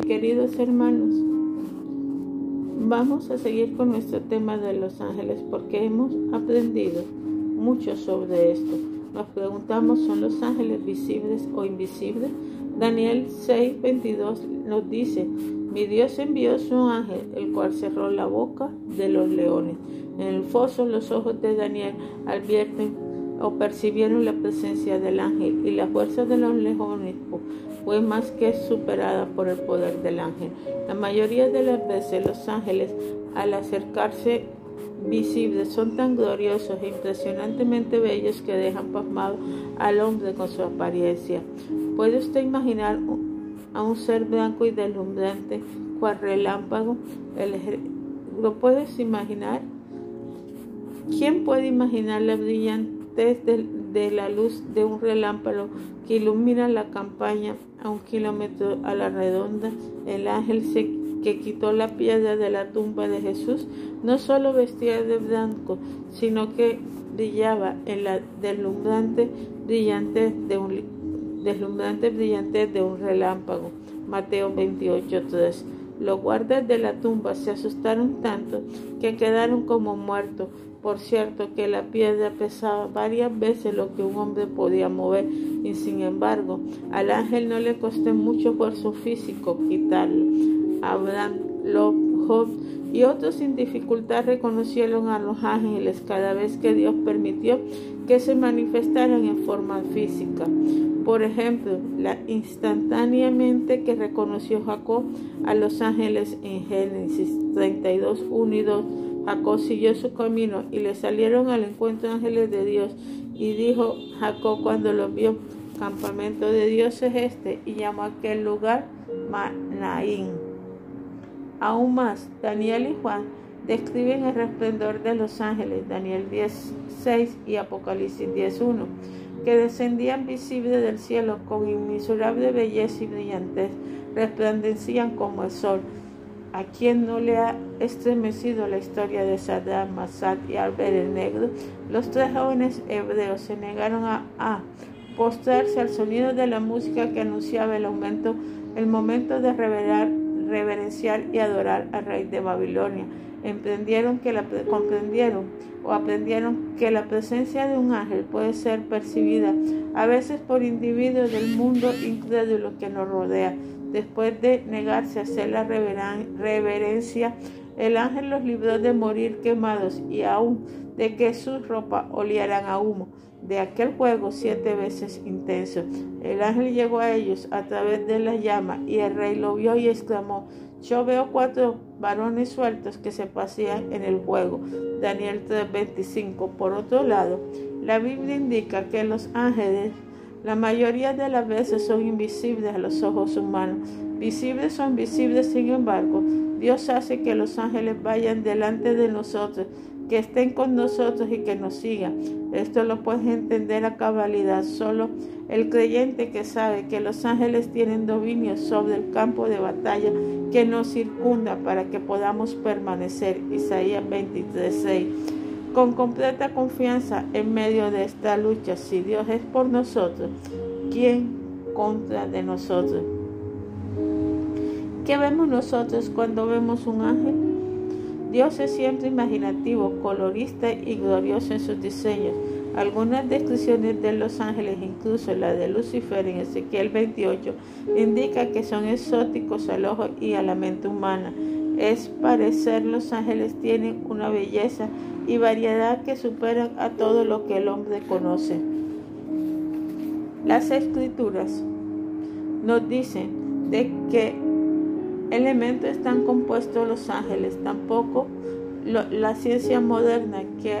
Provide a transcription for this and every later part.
queridos hermanos, vamos a seguir con nuestro tema de los ángeles porque hemos aprendido mucho sobre esto. Nos preguntamos, ¿son los ángeles visibles o invisibles? Daniel 6:22 nos dice, mi Dios envió su ángel, el cual cerró la boca de los leones. En el foso los ojos de Daniel advierten o percibieron la presencia del ángel y la fuerza de los leones fue más que superada por el poder del ángel. La mayoría de las veces los ángeles al acercarse visibles son tan gloriosos e impresionantemente bellos que dejan pasmado al hombre con su apariencia. ¿Puede usted imaginar a un ser blanco y deslumbrante cual relámpago? ¿Lo puedes imaginar? ¿Quién puede imaginar la brillantez de, la luz de un relámpago que ilumina la campaña a un kilómetro a la redonda? El ángel que quitó la piedra de la tumba de Jesús no solo vestía de blanco, sino que brillaba en la deslumbrante brillante de un deslumbrante brillante de un relámpago. Mateo 28:3. Los guardas de la tumba se asustaron tanto que quedaron como muertos. Por cierto que la piedra pesaba varias veces lo que un hombre podía mover y sin embargo al ángel no le costó mucho esfuerzo físico quitarlo. Abraham, Lot, Job y otros sin dificultad reconocieron a los ángeles cada vez que Dios permitió que se manifestaran en forma física. Por ejemplo, la instantáneamente que reconoció Jacob a los ángeles en Génesis 32, 1 y 2, Jacob siguió su camino y le salieron al encuentro ángeles de Dios y dijo Jacob cuando los vio, campamento de Dios es este y llamó a aquel lugar Manaín. Aún más, Daniel y Juan describen el resplandor de los ángeles, Daniel 10.6 y Apocalipsis 10.1, que descendían visibles del cielo con inmisurable belleza y brillantez, resplandecían como el sol. A quien no le ha estremecido la historia de Saddam, Masad y Albert el Negro, los tres jóvenes hebreos se negaron a, a postrarse al sonido de la música que anunciaba el aumento, el momento de revelar reverenciar y adorar al rey de Babilonia. Emprendieron que la, comprendieron o aprendieron que la presencia de un ángel puede ser percibida a veces por individuos del mundo incrédulo que nos rodea. Después de negarse a hacer la reverencia, el ángel los libró de morir quemados y aún de que sus ropas olieran a humo de aquel fuego siete veces intenso. El ángel llegó a ellos a través de la llama y el rey lo vio y exclamó, yo veo cuatro varones sueltos que se pasean en el fuego. Daniel 3:25. Por otro lado, la Biblia indica que los ángeles la mayoría de las veces son invisibles a los ojos humanos. Visibles son visibles, sin embargo, Dios hace que los ángeles vayan delante de nosotros que estén con nosotros y que nos sigan. Esto lo puedes entender a cabalidad. Solo el creyente que sabe que los ángeles tienen dominio sobre el campo de batalla que nos circunda para que podamos permanecer. Isaías 23:6. Con completa confianza en medio de esta lucha, si Dios es por nosotros, ¿quién contra de nosotros? ¿Qué vemos nosotros cuando vemos un ángel? Dios es siempre imaginativo, colorista y glorioso en sus diseños. Algunas descripciones de los ángeles, incluso la de Lucifer en Ezequiel 28, indica que son exóticos al ojo y a la mente humana. Es parecer los ángeles tienen una belleza y variedad que superan a todo lo que el hombre conoce. Las escrituras nos dicen de que elementos están compuestos los ángeles, tampoco la ciencia moderna que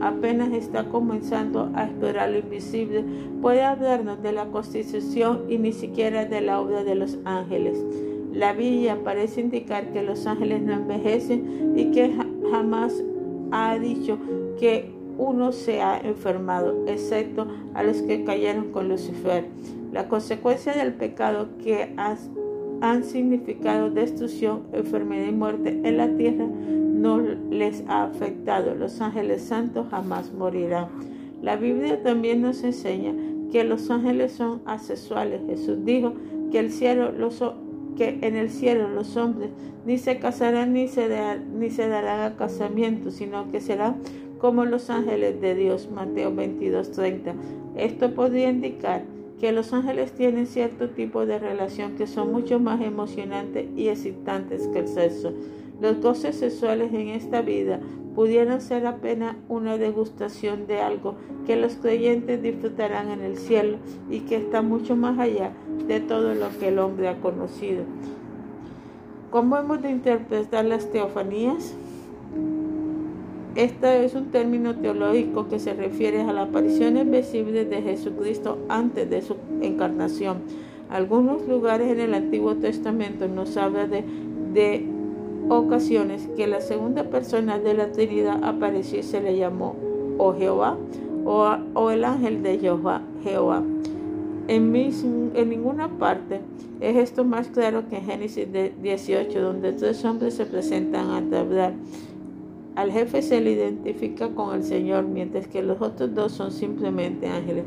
apenas está comenzando a explorar lo invisible puede hablarnos de la constitución y ni siquiera de la obra de los ángeles. La Biblia parece indicar que los ángeles no envejecen y que jamás ha dicho que uno se ha enfermado, excepto a los que cayeron con Lucifer. La consecuencia del pecado que has han significado destrucción, enfermedad y muerte en la tierra no les ha afectado. Los ángeles santos jamás morirán. La Biblia también nos enseña que los ángeles son asexuales. Jesús dijo que el cielo los que en el cielo los hombres ni se casarán ni se, ni se darán a casamiento, sino que serán como los ángeles de Dios. Mateo 22:30. Esto podría indicar que los ángeles tienen cierto tipo de relación que son mucho más emocionantes y excitantes que el sexo. Los goces sexuales en esta vida pudieran ser apenas una degustación de algo que los creyentes disfrutarán en el cielo y que está mucho más allá de todo lo que el hombre ha conocido. ¿Cómo hemos de interpretar las teofanías? Este es un término teológico que se refiere a las apariciones visibles de Jesucristo antes de su encarnación. Algunos lugares en el Antiguo Testamento nos habla de, de ocasiones que la segunda persona de la Trinidad apareció y se le llamó o Jehová o, el ángel de Jehová. En, en ninguna parte es esto más claro que en Génesis 18, donde tres hombres se presentan a hablar. Al jefe se le identifica con el Señor, mientras que los otros dos son simplemente ángeles.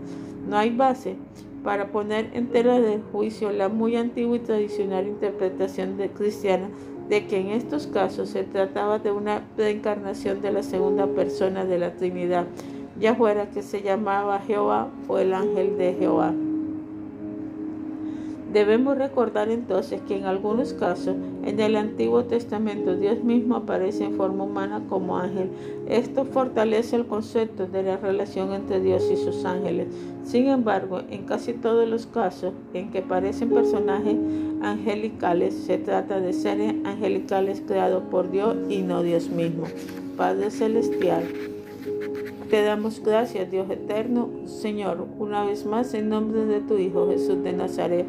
No hay base para poner en tela de juicio la muy antigua y tradicional interpretación cristiana de que en estos casos se trataba de una reencarnación de la segunda persona de la Trinidad, ya fuera que se llamaba Jehová o el ángel de Jehová. Debemos recordar entonces que en algunos casos en el Antiguo Testamento Dios mismo aparece en forma humana como ángel. Esto fortalece el concepto de la relación entre Dios y sus ángeles. Sin embargo, en casi todos los casos en que aparecen personajes angelicales, se trata de seres angelicales creados por Dios y no Dios mismo. Padre Celestial, te damos gracias, Dios eterno, Señor, una vez más en nombre de tu Hijo Jesús de Nazaret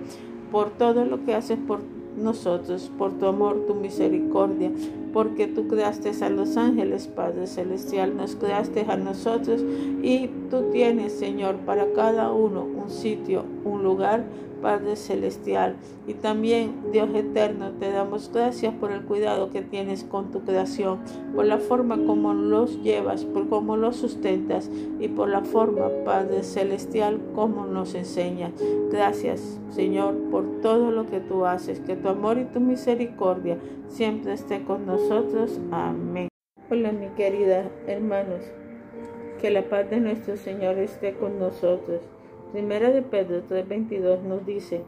por todo lo que haces por nosotros, por tu amor, tu misericordia, porque tú creaste a los ángeles, Padre Celestial, nos creaste a nosotros y tú tienes, Señor, para cada uno un sitio, un lugar Padre Celestial. Y también, Dios Eterno, te damos gracias por el cuidado que tienes con tu creación, por la forma como los llevas, por cómo los sustentas y por la forma, Padre Celestial, como nos enseñas. Gracias, Señor, por todo lo que tú haces. Que tu amor y tu misericordia siempre esté con nosotros. Amén. Hola, mi querida hermanos. Que la paz de nuestro Señor esté con nosotros. Primera de Pedro 3:22 nos dice,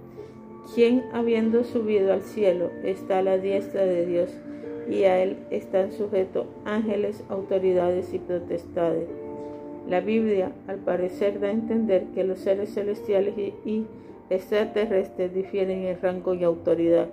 quien habiendo subido al cielo está a la diestra de Dios y a él están sujetos ángeles, autoridades y potestades. La Biblia al parecer da a entender que los seres celestiales y extraterrestres difieren en rango y autoridad.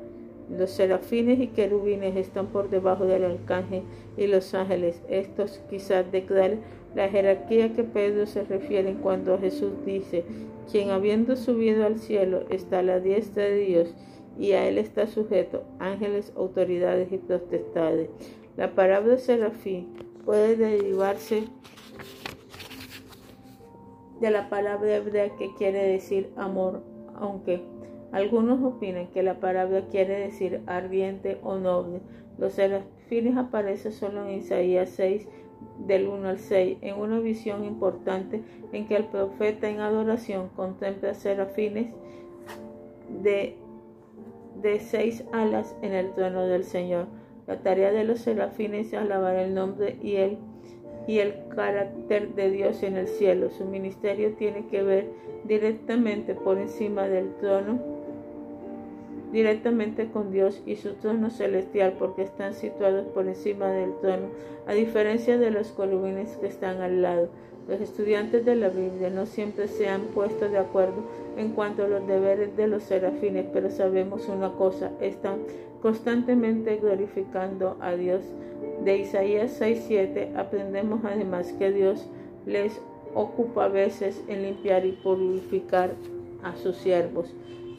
Los serafines y querubines están por debajo del arcángel y los ángeles. Estos quizás declaren la jerarquía que Pedro se refiere cuando Jesús dice, quien habiendo subido al cielo está a la diestra de Dios y a él está sujeto ángeles, autoridades y potestades. La palabra serafín puede derivarse de la palabra hebrea que quiere decir amor, aunque algunos opinan que la palabra quiere decir ardiente o noble. Los serafines aparecen solo en Isaías 6, del 1 al 6, en una visión importante en que el profeta en adoración contempla serafines de, de seis alas en el trono del Señor. La tarea de los serafines es alabar el nombre y el, y el carácter de Dios en el cielo. Su ministerio tiene que ver directamente por encima del trono directamente con Dios y su trono celestial porque están situados por encima del trono, a diferencia de los columnes que están al lado. Los estudiantes de la Biblia no siempre se han puesto de acuerdo en cuanto a los deberes de los serafines, pero sabemos una cosa, están constantemente glorificando a Dios. De Isaías 6:7 aprendemos además que Dios les ocupa a veces en limpiar y purificar a sus siervos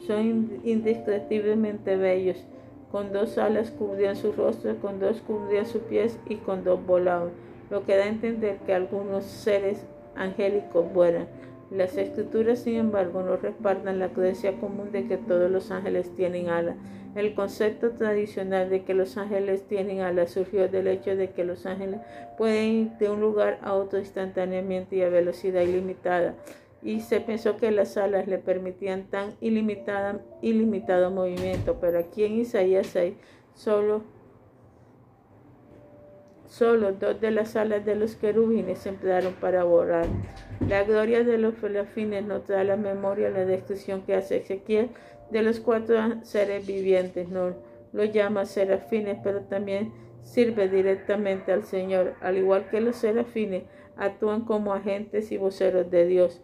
son indescriptiblemente bellos. Con dos alas cubrían su rostro, con dos cubrían sus pies y con dos volaban, lo que da a entender que algunos seres angélicos vuelan. Las escrituras, sin embargo, no respaldan la creencia común de que todos los ángeles tienen alas. El concepto tradicional de que los ángeles tienen alas surgió del hecho de que los ángeles pueden ir de un lugar a otro instantáneamente y a velocidad ilimitada. Y se pensó que las alas le permitían tan ilimitado movimiento, pero aquí en Isaías 6 solo, solo dos de las alas de los querubines se emplearon para volar. La gloria de los serafines nos da la memoria la descripción que hace Ezequiel de los cuatro seres vivientes. No lo llama serafines, pero también sirve directamente al Señor, al igual que los serafines actúan como agentes y voceros de Dios.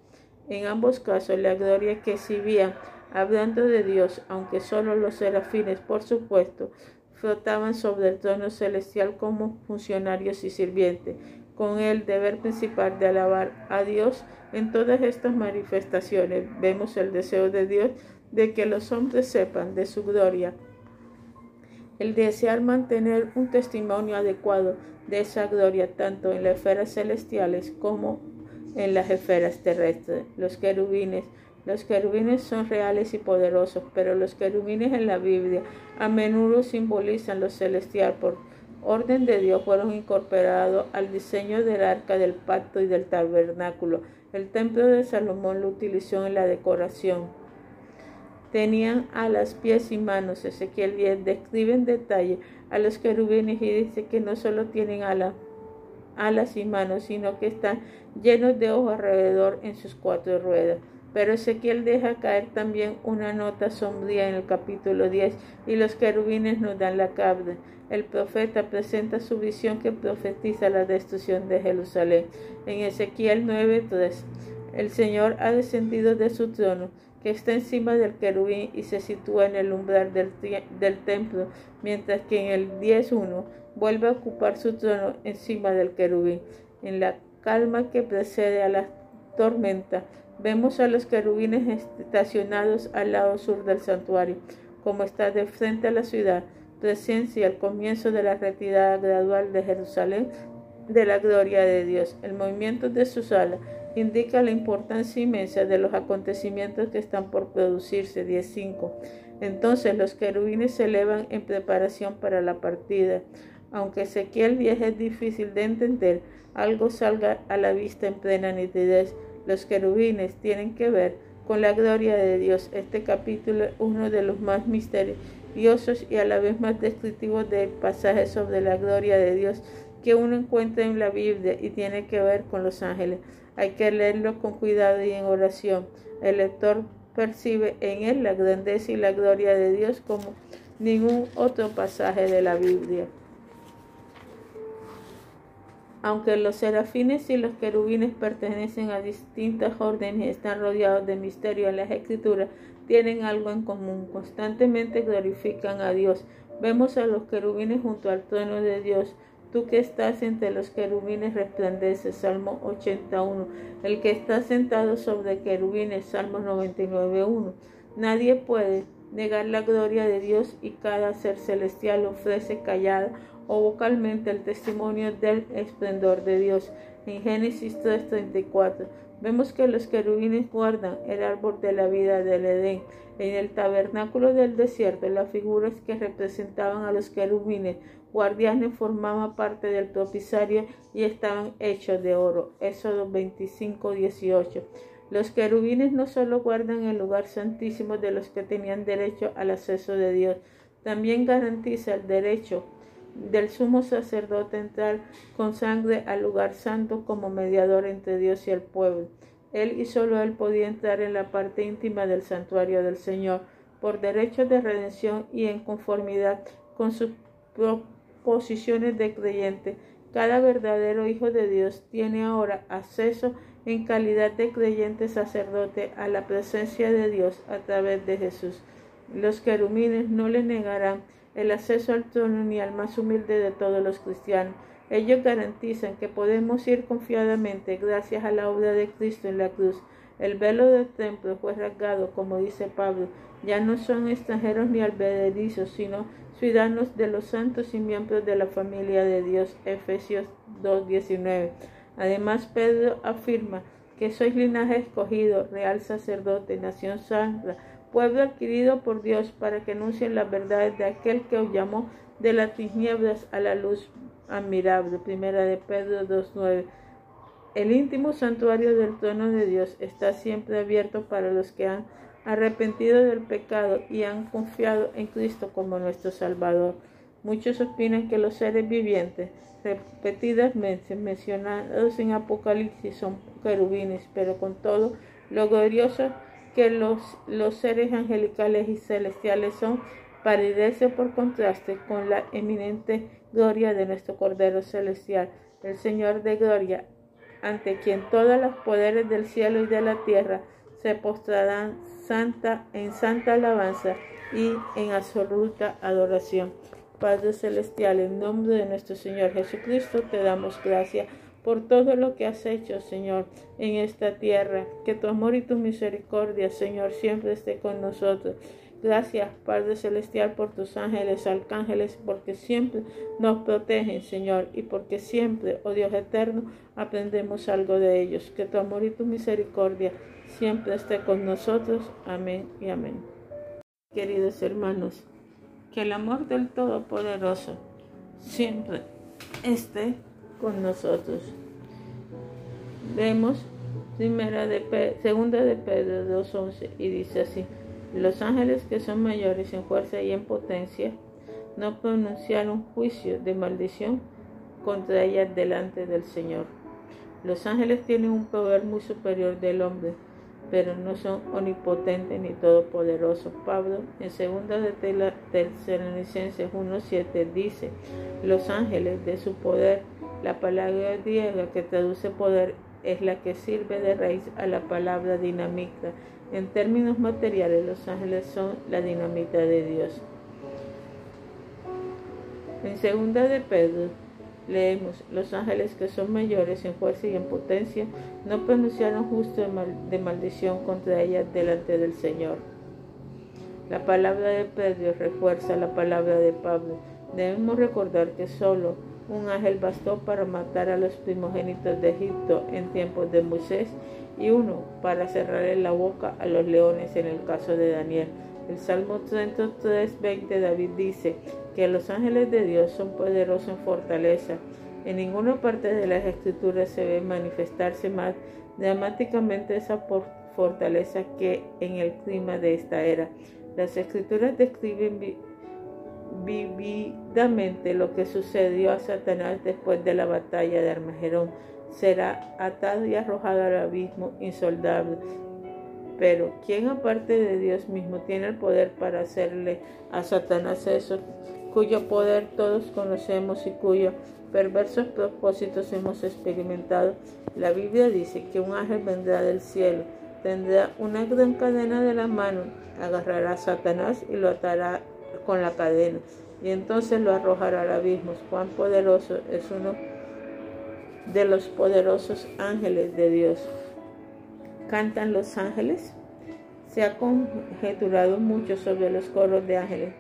En ambos casos, la gloria que exhibían hablando de Dios, aunque solo los serafines, por supuesto, flotaban sobre el trono celestial como funcionarios y sirvientes, con el deber principal de alabar a Dios en todas estas manifestaciones. Vemos el deseo de Dios de que los hombres sepan de su gloria el desear mantener un testimonio adecuado de esa gloria tanto en las esferas celestiales como en las esferas terrestres. Los querubines, los querubines son reales y poderosos, pero los querubines en la Biblia a menudo simbolizan lo celestial por orden de Dios fueron incorporados al diseño del arca del pacto y del tabernáculo. El templo de Salomón lo utilizó en la decoración tenían alas, pies y manos. Ezequiel 10 describe en detalle a los querubines y dice que no solo tienen alas, alas y manos, sino que están llenos de ojos alrededor en sus cuatro ruedas. Pero Ezequiel deja caer también una nota sombría en el capítulo 10 y los querubines nos dan la cabra. El profeta presenta su visión que profetiza la destrucción de Jerusalén. En Ezequiel 9:3, el Señor ha descendido de su trono que está encima del querubín y se sitúa en el umbral del, templo, mientras que en el 10.1 vuelve a ocupar su trono encima del querubín. En la calma que precede a la tormenta, vemos a los querubines estacionados al lado sur del santuario, como está de frente a la ciudad, presencia al comienzo de la retirada gradual de Jerusalén de la gloria de Dios. El movimiento de sus alas indica la importancia inmensa de los acontecimientos que están por producirse. 10.5. Entonces los querubines se elevan en preparación para la partida. Aunque Ezequiel 10 es difícil de entender, algo salga a la vista en plena nitidez. Los querubines tienen que ver con la gloria de Dios. Este capítulo es uno de los más misteriosos y a la vez más descriptivos del pasaje sobre la gloria de Dios que uno encuentra en la Biblia y tiene que ver con los ángeles. Hay que leerlo con cuidado y en oración. El lector percibe en él la grandeza y la gloria de Dios como ningún otro pasaje de la Biblia. Aunque los serafines y los querubines pertenecen a distintas órdenes y están rodeados de misterio en las escrituras, tienen algo en común. Constantemente glorifican a Dios. Vemos a los querubines junto al trono de Dios Tú que estás entre los querubines resplandeces, Salmo 81. El que está sentado sobre querubines, Salmo 99.1. Nadie puede negar la gloria de Dios y cada ser celestial ofrece callada o vocalmente el testimonio del esplendor de Dios. En Génesis 3:34 vemos que los querubines guardan el árbol de la vida del Edén. En el tabernáculo del desierto, las figuras que representaban a los querubines guardianes formaban parte del propisario y estaban hechos de oro. Éxodo 25, 18. Los querubines no solo guardan el lugar santísimo de los que tenían derecho al acceso de Dios, también garantiza el derecho del sumo sacerdote entrar con sangre al lugar santo como mediador entre Dios y el pueblo. Él y solo él podía entrar en la parte íntima del santuario del Señor por derecho de redención y en conformidad con su posiciones de creyente. Cada verdadero hijo de Dios tiene ahora acceso en calidad de creyente sacerdote a la presencia de Dios a través de Jesús. Los querumines no le negarán el acceso al trono ni al más humilde de todos los cristianos. Ellos garantizan que podemos ir confiadamente gracias a la obra de Cristo en la cruz. El velo del templo fue rasgado, como dice Pablo. Ya no son extranjeros ni alberguerizos, sino ciudadanos de los santos y miembros de la familia de Dios. Efesios 2.19. Además, Pedro afirma que sois linaje escogido, real sacerdote, nación santa, pueblo adquirido por Dios para que anuncien las verdades de aquel que os llamó de las tinieblas a la luz admirable. Primera de Pedro 2.9. el íntimo santuario del trono de Dios está siempre abierto para los que han arrepentido del pecado y han confiado en Cristo como nuestro Salvador. Muchos opinan que los seres vivientes repetidamente mencionados en Apocalipsis son querubines, pero con todo lo glorioso que los, los seres angelicales y celestiales son, paridece por contraste con la eminente gloria de nuestro Cordero Celestial, el Señor de Gloria, ante quien todos los poderes del cielo y de la tierra se postrarán santa, en santa alabanza y en absoluta adoración. Padre Celestial, en nombre de nuestro Señor Jesucristo, te damos gracias por todo lo que has hecho, Señor, en esta tierra. Que tu amor y tu misericordia, Señor, siempre esté con nosotros. Gracias, Padre Celestial, por tus ángeles, arcángeles, porque siempre nos protegen, Señor, y porque siempre, oh Dios eterno, aprendemos algo de ellos. Que tu amor y tu misericordia siempre esté con nosotros. Amén y amén. Queridos hermanos, que el amor del Todopoderoso siempre esté con nosotros. Vemos primera de segunda de Pedro 2.11 y dice así, los ángeles que son mayores en fuerza y en potencia no pronunciaron juicio de maldición contra ellas delante del Señor. Los ángeles tienen un poder muy superior del hombre pero no son omnipotentes ni todopoderosos. Pablo en segunda de Tesalonicenses 1.7 dice, los ángeles de su poder, la palabra griega que traduce poder es la que sirve de raíz a la palabra dinamita. En términos materiales, los ángeles son la dinamita de Dios. En segunda de Pedro Leemos, los ángeles que son mayores en fuerza y en potencia no pronunciaron justo de, maldición contra ellas delante del Señor. La palabra de Pedro refuerza la palabra de Pablo. Debemos recordar que solo un ángel bastó para matar a los primogénitos de Egipto en tiempos de Moisés y uno para cerrarle la boca a los leones en el caso de Daniel. El Salmo 33, 20 David dice que los ángeles de Dios son poderosos en fortaleza. En ninguna parte de las escrituras se ve manifestarse más dramáticamente esa fortaleza que en el clima de esta era. Las escrituras describen vividamente lo que sucedió a Satanás después de la batalla de Armagedón. Será atado y arrojado al abismo insoldable pero ¿quién aparte de Dios mismo tiene el poder para hacerle a Satanás eso, cuyo poder todos conocemos y cuyos perversos propósitos hemos experimentado? La Biblia dice que un ángel vendrá del cielo, tendrá una gran cadena de la mano, agarrará a Satanás y lo atará con la cadena, y entonces lo arrojará al abismo. Cuán poderoso es uno de los poderosos ángeles de Dios cantan los ángeles? Se ha conjeturado mucho sobre los coros de ángeles.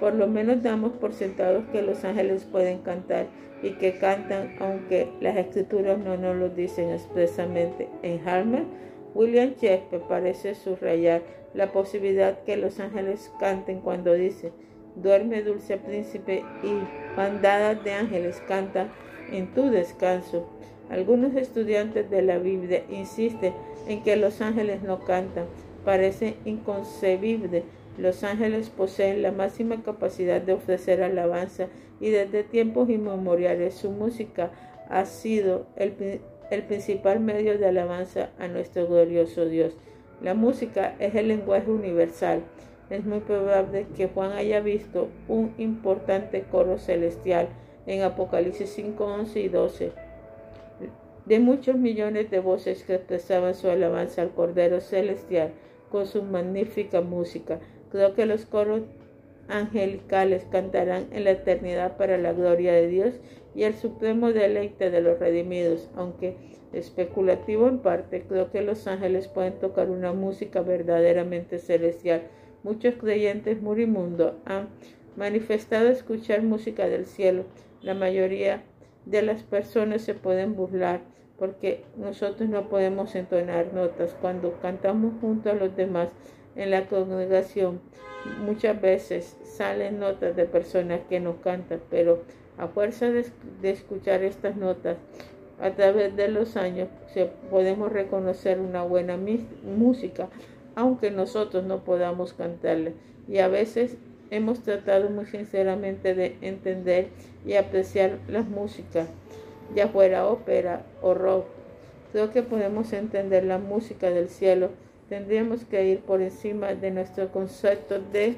Por lo menos damos por sentados que los ángeles pueden cantar y que cantan aunque las escrituras no nos lo dicen expresamente. En Harmer, William Shakespeare parece subrayar la posibilidad que los ángeles canten cuando dice, duerme dulce príncipe y bandadas de ángeles cantan en tu descanso. Algunos estudiantes de la Biblia insisten en que los ángeles no cantan. Parece inconcebible. Los ángeles poseen la máxima capacidad de ofrecer alabanza y desde tiempos inmemoriales su música ha sido el, el principal medio de alabanza a nuestro glorioso Dios. La música es el lenguaje universal. Es muy probable que Juan haya visto un importante coro celestial en Apocalipsis 5, 11 y 12 de muchos millones de voces que expresaban su alabanza al Cordero Celestial con su magnífica música. Creo que los coros angelicales cantarán en la eternidad para la gloria de Dios y el supremo deleite de los redimidos, aunque especulativo en parte, creo que los ángeles pueden tocar una música verdaderamente celestial. Muchos creyentes morimundos han manifestado escuchar música del cielo. La mayoría de las personas se pueden burlar porque nosotros no podemos entonar notas. Cuando cantamos junto a los demás en la congregación, muchas veces salen notas de personas que no cantan, pero a fuerza de, escuchar estas notas, A través de los años podemos reconocer una buena música, aunque nosotros no podamos cantarla. Y a veces hemos tratado muy sinceramente de entender y apreciar la música, ya fuera ópera o rock. Creo que podemos entender la música del cielo. Tendríamos que ir por encima de nuestro concepto de,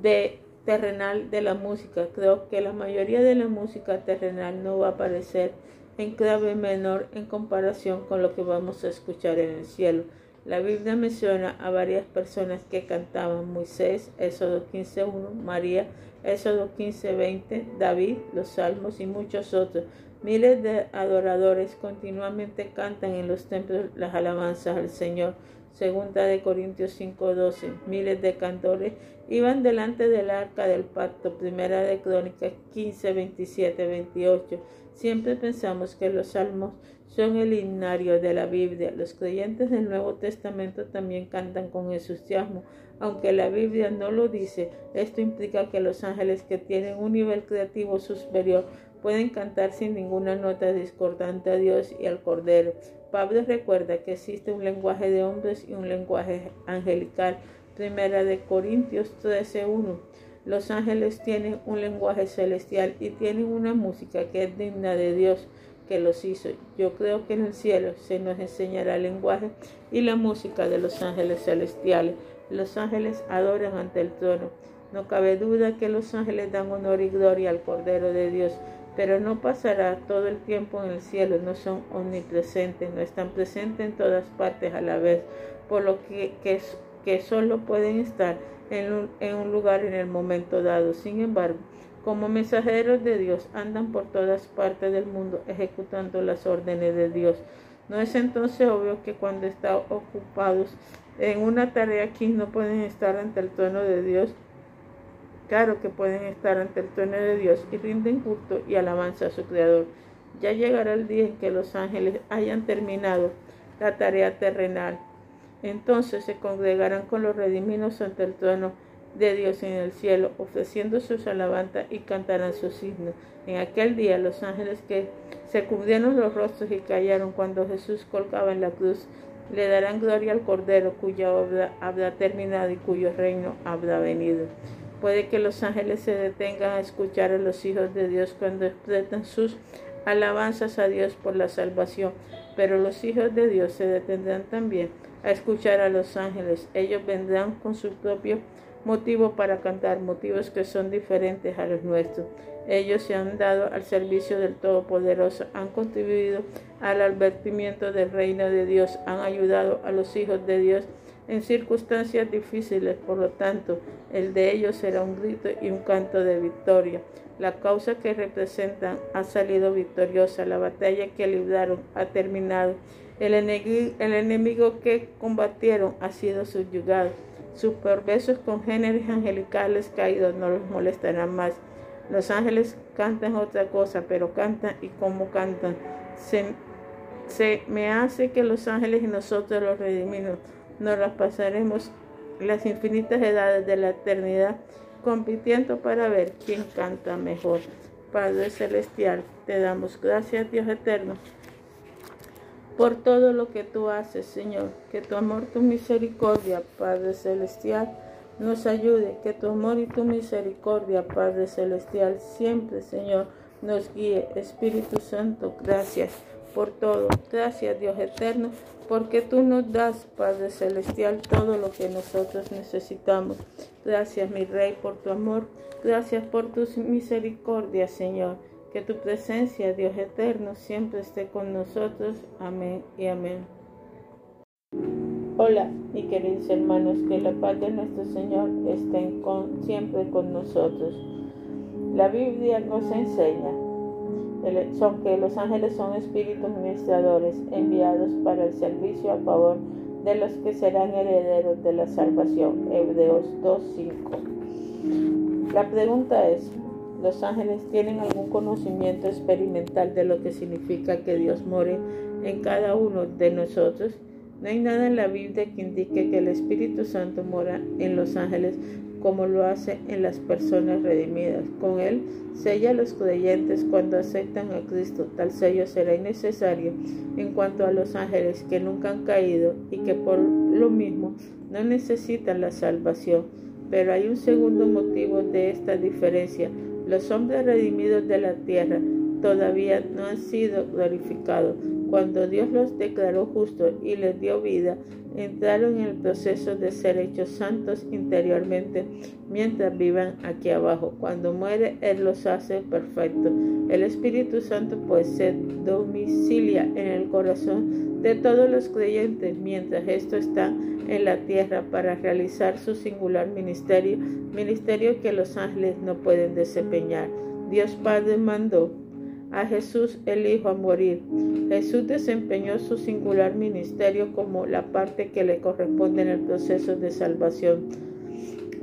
de terrenal de la música. Creo que la mayoría de la música terrenal no va a aparecer en clave menor en comparación con lo que vamos a escuchar en el cielo. La Biblia menciona a varias personas que cantaban Moisés, Éxodo 15.1, María, Éxodo 15.20, David, los Salmos y muchos otros. Miles de adoradores continuamente cantan en los templos las alabanzas al Señor. Segunda de Corintios 5:12. Miles de cantores iban delante del arca del pacto. Primera de Crónicas 15, 27, 28. Siempre pensamos que los salmos son el himnario de la Biblia. Los creyentes del Nuevo Testamento también cantan con entusiasmo, aunque la Biblia no lo dice. Esto implica que los ángeles que tienen un nivel creativo superior pueden cantar sin ninguna nota discordante a Dios y al Cordero. Pablo recuerda que existe un lenguaje de hombres y un lenguaje angelical. Primera de Corintios 13:1. Los ángeles tienen un lenguaje celestial y tienen una música que es digna de Dios que los hizo. Yo creo que en el cielo se nos enseñará el lenguaje y la música de los ángeles celestiales. Los ángeles adoran ante el trono. No cabe duda que los ángeles dan honor y gloria al Cordero de Dios pero no pasará todo el tiempo en el cielo, no son omnipresentes, no están presentes en todas partes a la vez, por lo que, solo pueden estar en un, en un lugar en el momento dado. Sin embargo, como mensajeros de Dios andan por todas partes del mundo ejecutando las órdenes de Dios. ¿No es entonces obvio que cuando están ocupados en una tarea aquí no pueden estar ante el trono de Dios? Claro que pueden estar ante el trono de Dios y rinden culto y alabanza a su Creador. Ya llegará el día en que los ángeles hayan terminado la tarea terrenal. Entonces se congregarán con los redimidos ante el trono de Dios en el cielo, ofreciendo sus alabanzas y cantarán sus himnos. En aquel día los ángeles que se cubrieron los rostros y callaron cuando Jesús colgaba en la cruz, le darán gloria al Cordero cuya obra habrá terminado y cuyo reino habrá venido. Puede que los ángeles se detengan a escuchar a los hijos de Dios cuando expresan sus alabanzas a Dios por la salvación, pero los hijos de Dios se detendrán también a escuchar a los ángeles. Ellos vendrán con su propio motivo para cantar, motivos que son diferentes a los nuestros. Ellos se han dado al servicio del Todopoderoso, han contribuido al advertimiento del reino de Dios, han ayudado a los hijos de Dios en circunstancias difíciles, por lo tanto, el de ellos será un grito y un canto de victoria. La causa que representan ha salido victoriosa, la batalla que libraron ha terminado, el el enemigo que combatieron ha sido subyugado. Sus perversos congéneres angelicales caídos no los molestarán más. Los ángeles cantan otra cosa, pero cantan y como cantan. Se, se me hace que los ángeles y nosotros los redimimos nos las pasaremos las infinitas edades de la eternidad compitiendo para ver quién canta mejor. Padre Celestial, te damos gracias, Dios eterno, por todo lo que tú haces, Señor. Que tu amor, tu misericordia, Padre Celestial, nos ayude. Que tu amor y tu misericordia, Padre Celestial, siempre, Señor, nos guíe. Espíritu Santo, gracias por todo. Gracias Dios eterno, porque tú nos das, Padre Celestial, todo lo que nosotros necesitamos. Gracias, mi Rey, por tu amor. Gracias por tus misericordias, Señor. Que tu presencia, Dios eterno, siempre esté con nosotros. Amén y amén. Hola, mis queridos hermanos, que la paz de nuestro Señor esté siempre con nosotros. La Biblia nos enseña son que los ángeles son espíritus ministradores enviados para el servicio a favor de los que serán herederos de la salvación. Hebreos 2.5. La pregunta es, ¿los ángeles tienen algún conocimiento experimental de lo que significa que Dios more en cada uno de nosotros? No hay nada en la Biblia que indique que el Espíritu Santo mora en los ángeles como lo hace en las personas redimidas. Con él sella a los creyentes cuando aceptan a Cristo. Tal sello será innecesario en cuanto a los ángeles que nunca han caído y que por lo mismo no necesitan la salvación. Pero hay un segundo motivo de esta diferencia. Los hombres redimidos de la tierra todavía no han sido glorificados. Cuando Dios los declaró justos y les dio vida, entraron en el proceso de ser hechos santos interiormente mientras vivan aquí abajo. Cuando muere, Él los hace perfectos. El Espíritu Santo pues se domicilia en el corazón de todos los creyentes mientras esto está en la tierra para realizar su singular ministerio, ministerio que los ángeles no pueden desempeñar. Dios Padre mandó a Jesús el Hijo a morir. Jesús desempeñó su singular ministerio como la parte que le corresponde en el proceso de salvación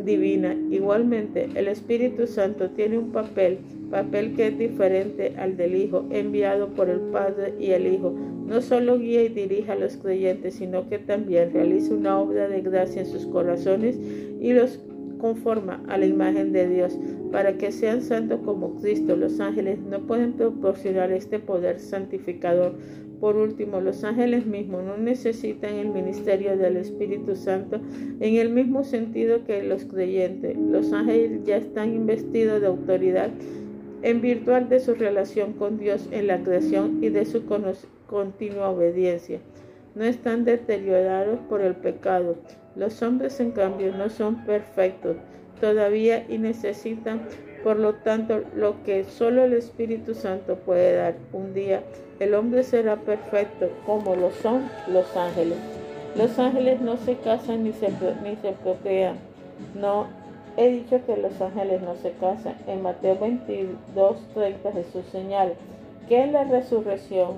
divina. Igualmente, el Espíritu Santo tiene un papel, papel que es diferente al del Hijo, enviado por el Padre y el Hijo. No solo guía y dirige a los creyentes, sino que también realiza una obra de gracia en sus corazones y los conforma a la imagen de Dios para que sean santos como Cristo. Los ángeles no pueden proporcionar este poder santificador. Por último, los ángeles mismos no necesitan el ministerio del Espíritu Santo en el mismo sentido que los creyentes. Los ángeles ya están investidos de autoridad en virtud de su relación con Dios en la creación y de su continua obediencia. No están deteriorados por el pecado. Los hombres, en cambio, no son perfectos todavía y necesitan, por lo tanto, lo que solo el Espíritu Santo puede dar. Un día el hombre será perfecto como lo son los ángeles. Los ángeles no se casan ni se, ni procrean. No he dicho que los ángeles no se casan. En Mateo 22, 30 Jesús señala que en la resurrección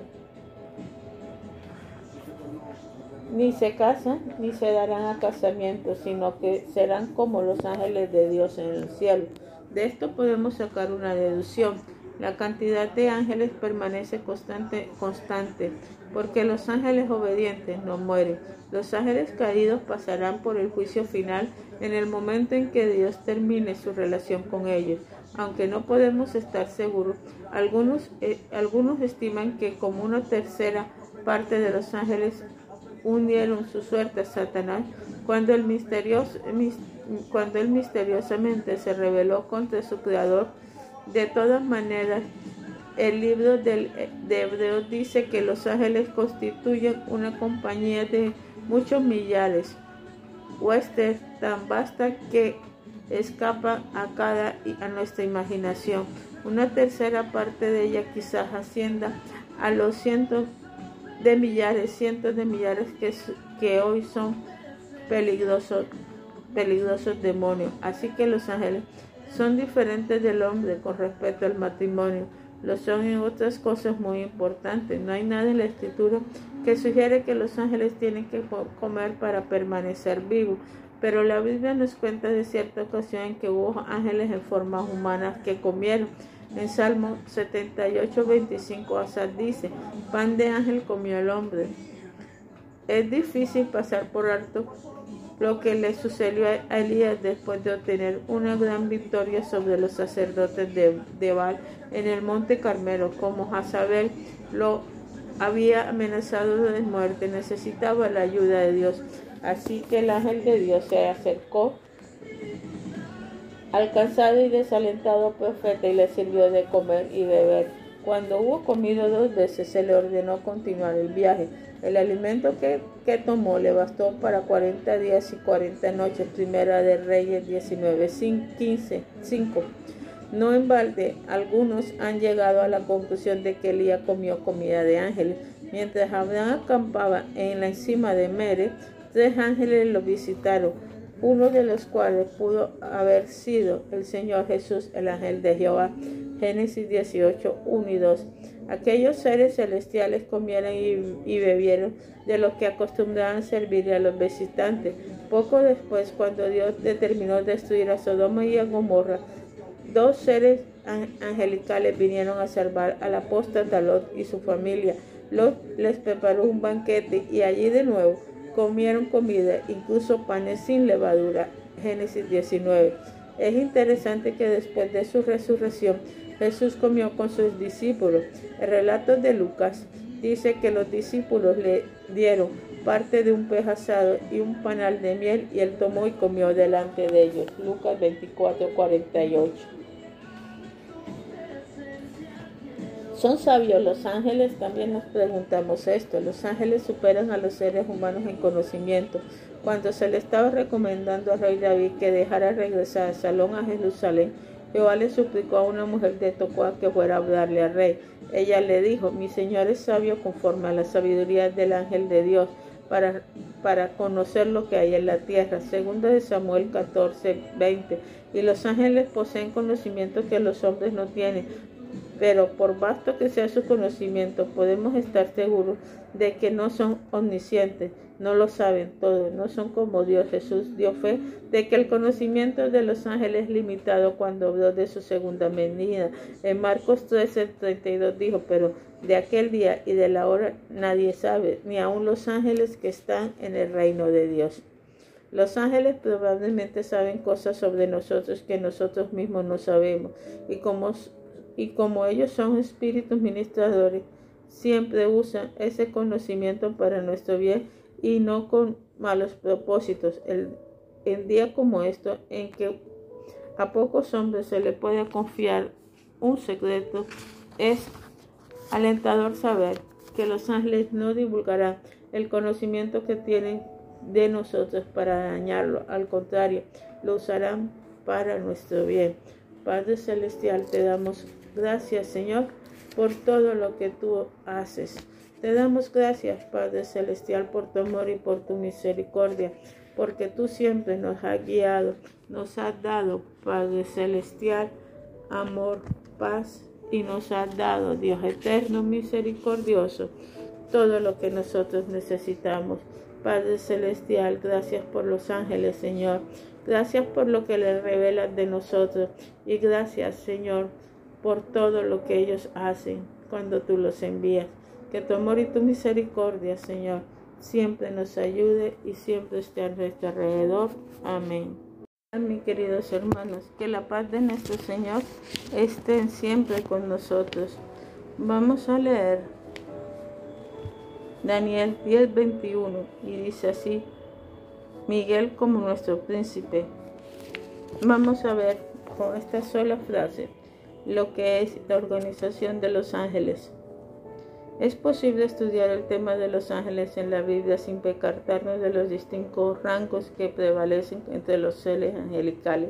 ni se casan ni se darán a casamiento, sino que serán como los ángeles de Dios en el cielo. De esto podemos sacar una deducción. La cantidad de ángeles permanece constante, constante, porque los ángeles obedientes no mueren. Los ángeles caídos pasarán por el juicio final en el momento en que Dios termine su relación con ellos. Aunque no podemos estar seguros, algunos, eh, algunos estiman que como una tercera parte de los ángeles unieron su suerte a Satanás cuando él, misterioso, cuando él misteriosamente se rebeló contra su creador. De todas maneras, el libro del, de Hebreos dice que los ángeles constituyen una compañía de muchos millares, huestes tan vasta que escapa a cada a nuestra imaginación. Una tercera parte de ella quizás ascienda a los cientos de millares, cientos de millares que, que hoy son peligrosos, peligrosos demonios. Así que los ángeles son diferentes del hombre con respecto al matrimonio. Lo son en otras cosas muy importantes. No hay nada en la escritura que sugiere que los ángeles tienen que comer para permanecer vivos. Pero la Biblia nos cuenta de cierta ocasión en que hubo ángeles en formas humanas que comieron. En Salmo 78, 25, Asad dice, pan de ángel comió el hombre. Es difícil pasar por alto lo que le sucedió a Elías después de obtener una gran victoria sobre los sacerdotes de, de Baal en el monte Carmelo. Como Jazabel lo había amenazado de muerte, necesitaba la ayuda de Dios. Así que el ángel de Dios se acercó Alcanzado y desalentado profeta y le sirvió de comer y beber. Cuando hubo comido dos veces se le ordenó continuar el viaje. El alimento que, que tomó le bastó para 40 días y 40 noches. Primera de Reyes 19, 15, 5. No en balde, algunos han llegado a la conclusión de que Elías comió comida de ángeles. Mientras Abraham acampaba en la encima de Mere, tres ángeles lo visitaron uno de los cuales pudo haber sido el Señor Jesús, el ángel de Jehová. Génesis 18, 1 y 2. Aquellos seres celestiales comieron y, bebieron de lo que acostumbraban servir a los visitantes. Poco después, cuando Dios determinó destruir a Sodoma y a Gomorra, dos seres angelicales vinieron a salvar al apóstol Lot y su familia. Lot les preparó un banquete y allí de nuevo comieron comida, incluso panes sin levadura. Génesis 19. Es interesante que después de su resurrección Jesús comió con sus discípulos. El relato de Lucas dice que los discípulos le dieron parte de un pez asado y un panal de miel y él tomó y comió delante de ellos. Lucas 24, 48. ¿Son sabios los ángeles? También nos preguntamos esto. Los ángeles superan a los seres humanos en conocimiento. Cuando se le estaba recomendando al rey David que dejara regresar a Salón a Jerusalén, Jehová le suplicó a una mujer de Tocoa que fuera a hablarle al rey. Ella le dijo, mi señor es sabio conforme a la sabiduría del ángel de Dios para, para conocer lo que hay en la tierra. Segundo de Samuel 14, 20. Y los ángeles poseen conocimiento que los hombres no tienen, pero por vasto que sea su conocimiento, podemos estar seguros de que no son omniscientes, no lo saben todo, no son como Dios. Jesús dio fe de que el conocimiento de los ángeles es limitado cuando habló de su segunda venida. En Marcos 13, 32 dijo, pero de aquel día y de la hora nadie sabe, ni aun los ángeles que están en el reino de Dios. Los ángeles probablemente saben cosas sobre nosotros que nosotros mismos no sabemos, y como y como ellos son espíritus ministradores, siempre usan ese conocimiento para nuestro bien y no con malos propósitos. El, el día como esto, en que a pocos hombres se le puede confiar un secreto, es alentador saber que los ángeles no divulgarán el conocimiento que tienen de nosotros para dañarlo, al contrario, lo usarán para nuestro bien. Padre Celestial, te damos Gracias, Señor, por todo lo que tú haces. Te damos gracias, Padre Celestial, por tu amor y por tu misericordia, porque tú siempre nos has guiado, nos has dado, Padre Celestial, amor, paz y nos has dado, Dios eterno, misericordioso, todo lo que nosotros necesitamos. Padre Celestial, gracias por los ángeles, Señor. Gracias por lo que les revelan de nosotros. Y gracias, Señor, por todo lo que ellos hacen cuando tú los envías. Que tu amor y tu misericordia, Señor, siempre nos ayude y siempre esté a nuestro alrededor. Amén. Mis queridos hermanos, que la paz de nuestro Señor esté siempre con nosotros. Vamos a leer Daniel 10:21 y dice así, Miguel como nuestro príncipe. Vamos a ver con esta sola frase lo que es la organización de los ángeles. Es posible estudiar el tema de los ángeles en la Biblia sin pecartarnos de los distintos rangos que prevalecen entre los seres angelicales.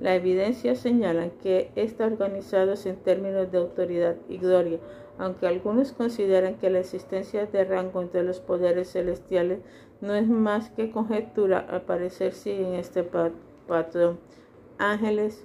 La evidencia señala que está organizado en términos de autoridad y gloria, aunque algunos consideran que la existencia de rango entre los poderes celestiales no es más que conjetura, al parecer en este patrón. Ángeles,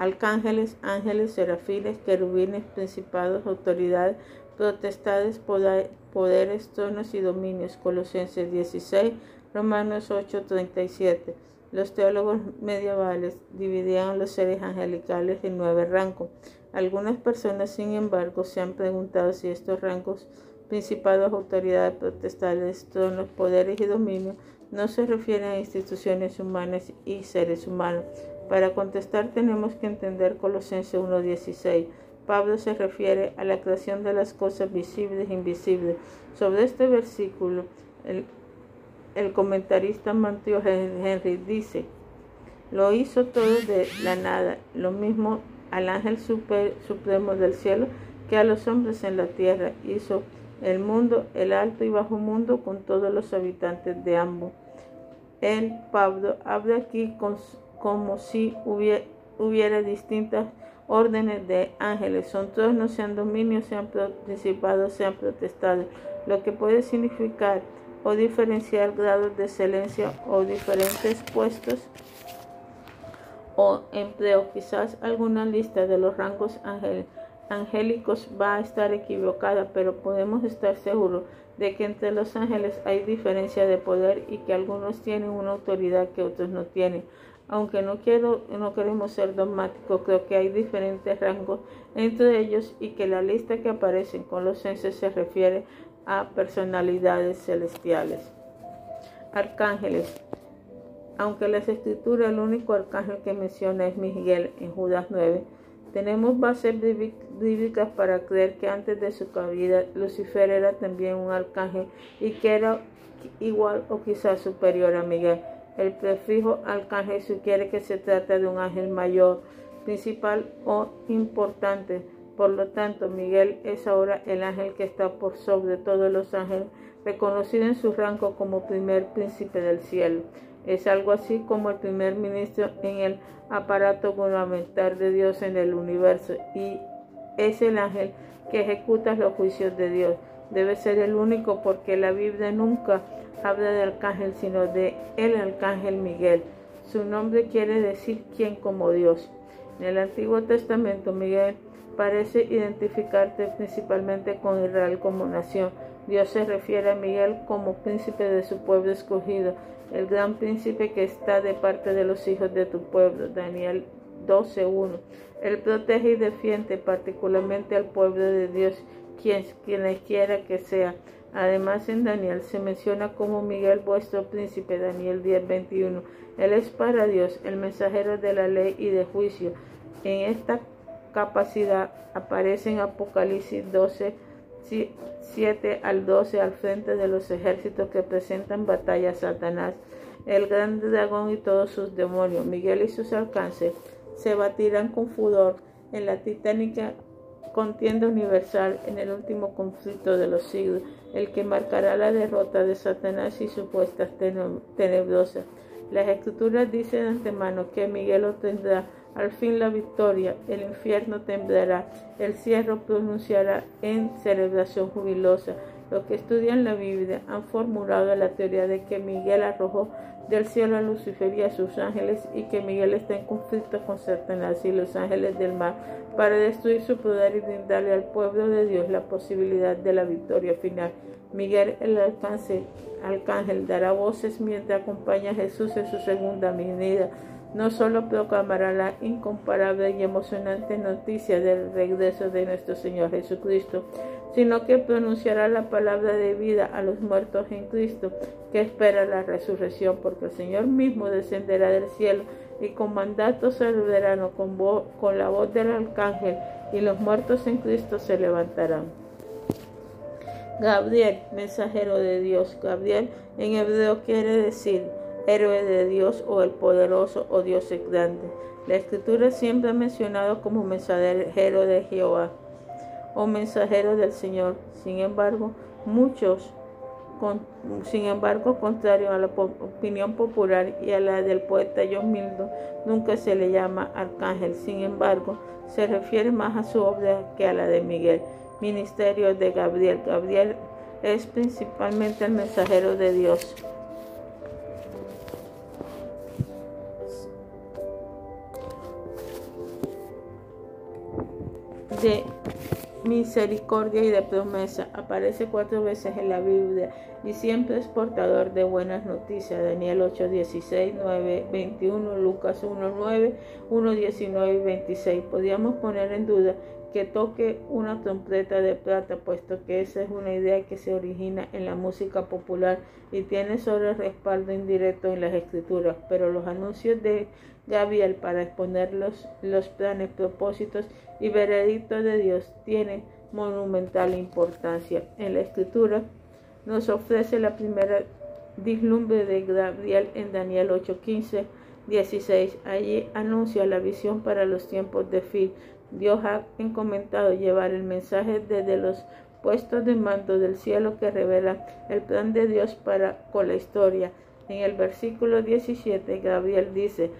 Arcángeles, ángeles, serafines, querubines, principados, autoridades, protestades, poderes, tronos y dominios. Colosenses 16, Romanos 8, 37. Los teólogos medievales dividían los seres angelicales en nueve rangos. Algunas personas, sin embargo, se han preguntado si estos rangos, principados, autoridades, protestades, tronos, poderes y dominios, no se refieren a instituciones humanas y seres humanos, para contestar tenemos que entender Colosenses 1.16. Pablo se refiere a la creación de las cosas visibles e invisibles. Sobre este versículo, el, comentarista Matthew Henry dice, lo hizo todo de la nada, lo mismo al ángel supremo del cielo que a los hombres en la tierra. Hizo el mundo, el alto y bajo mundo, con todos los habitantes de ambos. El Pablo habla aquí con como si hubiera, distintas órdenes de ángeles. Son tronos, sean dominios, sean participados, sean protestados, lo que puede significar o diferenciar grados de excelencia o diferentes puestos o empleo. Quizás alguna lista de los rangos angélicos va a estar equivocada, pero podemos estar seguros de que entre los ángeles hay diferencia de poder y que algunos tienen una autoridad que otros no tienen aunque no, quiero, no queremos ser dogmáticos, creo que hay diferentes rangos entre ellos y que la lista que aparece en Colosenses se refiere a personalidades celestiales. Arcángeles. aunque las escrituras el único arcángel que menciona es Miguel en Judas 9, tenemos bases bíblicas para creer que antes de su caída Lucifer era también un arcángel y que era igual o quizás superior a Miguel. El prefijo arcángel sugiere que se trata de un ángel mayor, principal o importante. Por lo tanto, Miguel es ahora el ángel que está por sobre todos los ángeles, reconocido en su rango como primer príncipe del cielo. Es algo así como el primer ministro en el aparato gubernamental de Dios en el universo y es el ángel que ejecuta los juicios de Dios. Debe ser el único porque la Biblia nunca habla de arcángel sino de el arcángel Miguel. Su nombre quiere decir quien como Dios. En el Antiguo Testamento Miguel parece identificarte principalmente con Israel como nación. Dios se refiere a Miguel como príncipe de su pueblo escogido el gran príncipe que está de parte de los hijos de tu pueblo. Daniel 12.1. Él protege y defiende particularmente al pueblo de Dios, quien, quiera que sea. Además en Daniel se menciona como Miguel vuestro príncipe, Daniel 10:21. Él es para Dios el mensajero de la ley y de juicio. En esta capacidad aparece en Apocalipsis 12, 7 al 12 al frente de los ejércitos que presentan batalla a Satanás, el gran dragón y todos sus demonios. Miguel y sus alcances se batirán con furor en la titánica contienda universal en el último conflicto de los siglos, el que marcará la derrota de Satanás y sus puestas tenebrosas. Las escrituras dicen de antemano que Miguel obtendrá al fin la victoria, el infierno temblará, el cierro pronunciará en celebración jubilosa. Los que estudian la Biblia han formulado la teoría de que Miguel arrojó del cielo a Lucifer y a sus ángeles y que Miguel está en conflicto con Satanás y los ángeles del mar para destruir su poder y brindarle al pueblo de Dios la posibilidad de la victoria final. Miguel el alcance, arcángel dará voces mientras acompaña a Jesús en su segunda venida no solo proclamará la incomparable y emocionante noticia del regreso de nuestro Señor Jesucristo, sino que pronunciará la palabra de vida a los muertos en Cristo, que espera la resurrección, porque el Señor mismo descenderá del cielo y con mandato soberano, con, con la voz del arcángel, y los muertos en Cristo se levantarán. Gabriel, mensajero de Dios. Gabriel en hebreo quiere decir héroe de Dios o el poderoso o Dios es grande. La escritura siempre ha mencionado como mensajero de Jehová o mensajero del Señor. Sin embargo, muchos, sin embargo, contrario a la opinión popular y a la del poeta John Milton, nunca se le llama arcángel. Sin embargo, se refiere más a su obra que a la de Miguel. Ministerio de Gabriel. Gabriel es principalmente el mensajero de Dios. de misericordia y de promesa. Aparece cuatro veces en la Biblia y siempre es portador de buenas noticias. Daniel 8, 16, 9, 21, Lucas 1, 9, 1, 19 y 26. Podríamos poner en duda que toque una trompeta de plata, puesto que esa es una idea que se origina en la música popular y tiene sobre respaldo indirecto en las escrituras, pero los anuncios de Gabriel para exponer los, los planes, propósitos y veredictos de Dios tienen monumental importancia. En la escritura nos ofrece la primera dislumbre de Gabriel en Daniel 8:15. 16. Allí anuncia la visión para los tiempos de fin, Dios ha encomendado llevar el mensaje desde los puestos de mando del cielo que revela el plan de Dios para con la historia. En el versículo 17, Gabriel dice,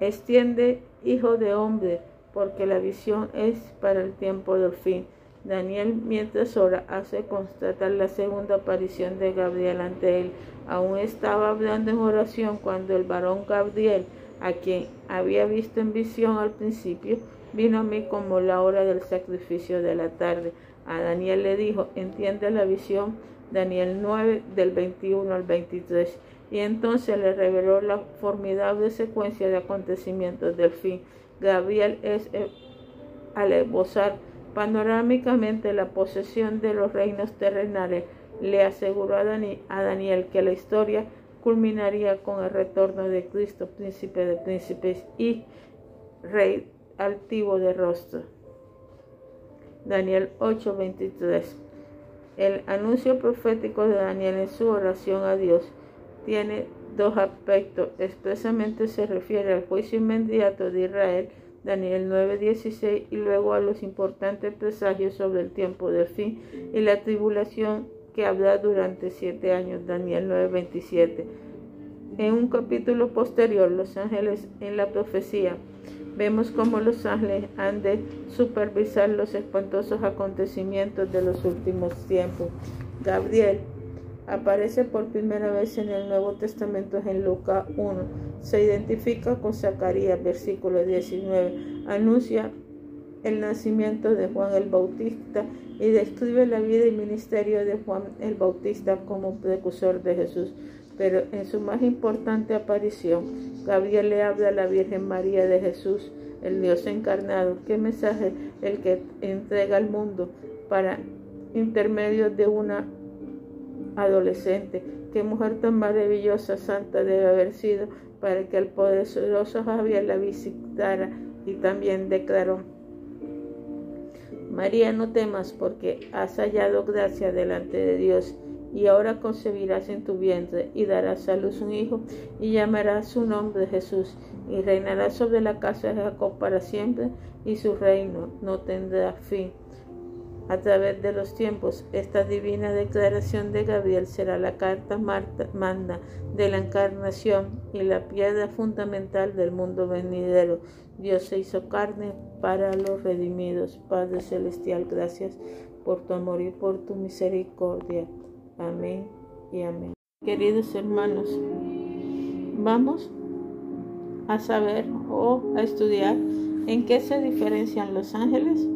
extiende, hijo de hombre, porque la visión es para el tiempo del fin. Daniel, mientras ora, hace constatar la segunda aparición de Gabriel ante él. Aún estaba hablando en oración cuando el varón Gabriel a quien había visto en visión al principio, vino a mí como la hora del sacrificio de la tarde. A Daniel le dijo, entiende la visión, Daniel 9 del 21 al 23. Y entonces le reveló la formidable secuencia de acontecimientos del fin. Gabriel es, eh, al esbozar panorámicamente la posesión de los reinos terrenales, le aseguró a Daniel que la historia culminaría con el retorno de Cristo, príncipe de príncipes y rey altivo de rostro. Daniel 8:23 El anuncio profético de Daniel en su oración a Dios tiene dos aspectos. Expresamente se refiere al juicio inmediato de Israel, Daniel 9:16, y luego a los importantes presagios sobre el tiempo del fin y la tribulación que habrá durante siete años, Daniel 9:27. En un capítulo posterior, los ángeles en la profecía, vemos cómo los ángeles han de supervisar los espantosos acontecimientos de los últimos tiempos. Gabriel aparece por primera vez en el Nuevo Testamento en Lucas 1. Se identifica con Zacarías, versículo 19. Anuncia el nacimiento de Juan el Bautista y describe la vida y ministerio de Juan el Bautista como precursor de Jesús. Pero en su más importante aparición, Gabriel le habla a la Virgen María de Jesús, el Dios encarnado. ¿Qué mensaje el que entrega al mundo para intermedio de una adolescente? ¿Qué mujer tan maravillosa, santa debe haber sido para que el poderoso Javier la visitara y también declaró María, no temas porque has hallado gracia delante de Dios y ahora concebirás en tu vientre y darás a luz un hijo y llamarás su nombre Jesús y reinará sobre la casa de Jacob para siempre y su reino no tendrá fin. A través de los tiempos, esta divina declaración de Gabriel será la carta manda de la encarnación y la piedra fundamental del mundo venidero. Dios se hizo carne para los redimidos. Padre Celestial, gracias por tu amor y por tu misericordia. Amén y amén. Queridos hermanos, vamos a saber o a estudiar en qué se diferencian los ángeles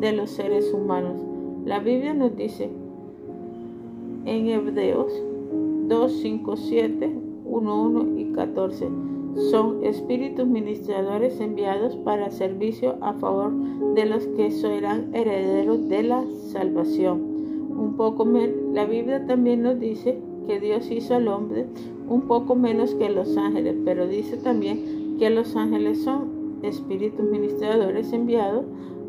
de los seres humanos. La Biblia nos dice en Hebreos 2, 5, 7, 1, 1 y 14 son espíritus ministradores enviados para servicio a favor de los que serán herederos de la salvación. Un poco la Biblia también nos dice que Dios hizo al hombre un poco menos que los ángeles, pero dice también que los ángeles son espíritus ministradores enviados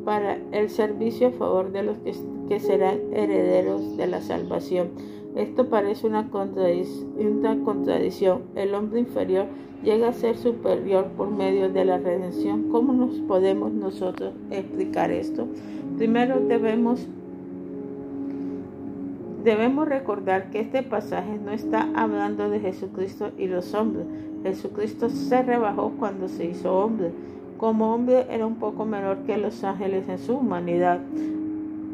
para el servicio a favor de los que, que serán herederos de la salvación. Esto parece una, contradicción. El hombre inferior llega a ser superior por medio de la redención. ¿Cómo nos podemos nosotros explicar esto? Primero debemos Debemos recordar que este pasaje no está hablando de Jesucristo y los hombres. Jesucristo se rebajó cuando se hizo hombre. Como hombre era un poco menor que los ángeles en su humanidad.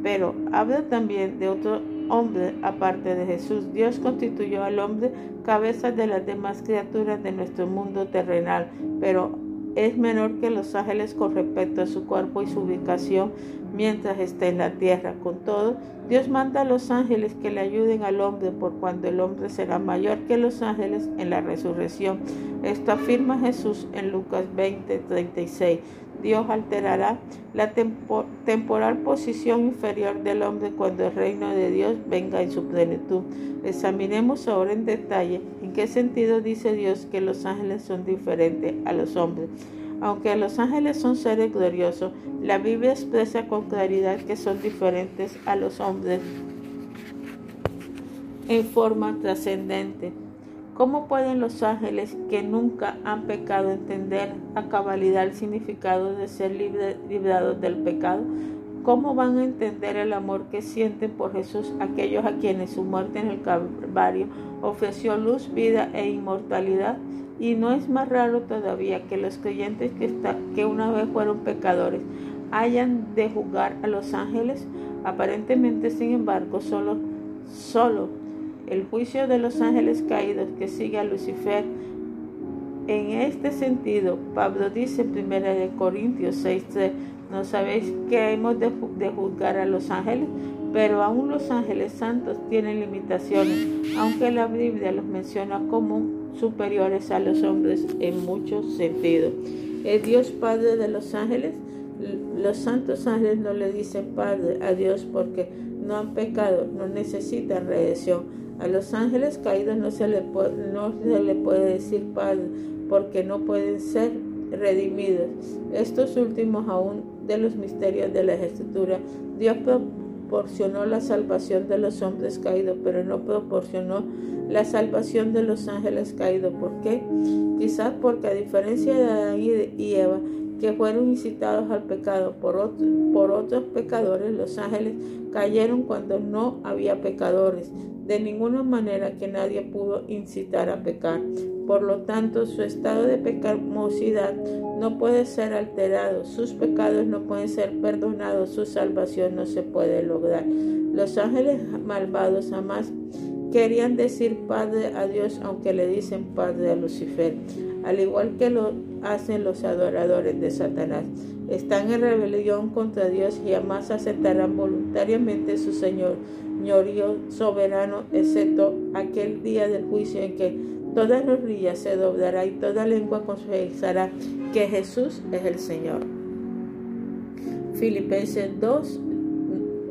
Pero habla también de otro hombre aparte de Jesús. Dios constituyó al hombre cabeza de las demás criaturas de nuestro mundo terrenal, pero es menor que los ángeles con respecto a su cuerpo y su ubicación mientras está en la tierra. Con todo, Dios manda a los ángeles que le ayuden al hombre por cuando el hombre será mayor que los ángeles en la resurrección. Esto afirma Jesús en Lucas 20, 36. Dios alterará la temporal posición inferior del hombre cuando el reino de Dios venga en su plenitud. Examinemos ahora en detalle en qué sentido dice Dios que los ángeles son diferentes a los hombres. Aunque los ángeles son seres gloriosos, la Biblia expresa con claridad que son diferentes a los hombres en forma trascendente. ¿Cómo pueden los ángeles que nunca han pecado entender a cabalidad el significado de ser librados del pecado? ¿Cómo van a entender el amor que sienten por Jesús aquellos a quienes su muerte en el Calvario ofreció luz, vida e inmortalidad? Y no es más raro todavía que los creyentes que, que una vez fueron pecadores hayan de juzgar a los ángeles. Aparentemente, sin embargo, solo, solo el juicio de los ángeles caídos que sigue a Lucifer. En este sentido, Pablo dice en 1 Corintios 6:3, ¿no sabéis que hemos de, de juzgar a los ángeles? Pero aún los ángeles santos tienen limitaciones, aunque la Biblia los menciona como superiores a los hombres en muchos sentidos. ¿Es Dios Padre de los ángeles? Los santos ángeles no le dicen Padre a Dios porque no han pecado, no necesitan redención A los ángeles caídos no se, le puede decir Padre, porque no pueden ser redimidos. Estos últimos aún de los misterios de la Escritura, Dios proporcionó la salvación de los hombres caídos, pero no proporcionó la salvación de los ángeles caídos. ¿Por qué? Quizás porque a diferencia de Adán y Eva, que fueron incitados al pecado por, por otros pecadores, los ángeles cayeron cuando no había pecadores. De ninguna manera que nadie pudo incitar a pecar. Por lo tanto, su estado de pecamosidad no puede ser alterado, sus pecados no pueden ser perdonados, su salvación no se puede lograr. Los ángeles malvados jamás querían decir Padre a Dios, aunque le dicen Padre a Lucifer, al igual que lo hacen los adoradores de Satanás. Están en rebelión contra Dios y jamás aceptarán voluntariamente su Señor, señorío soberano, excepto aquel día del juicio en que Toda rodilla se doblará y toda lengua confesará que Jesús es el Señor. Filipenses 2,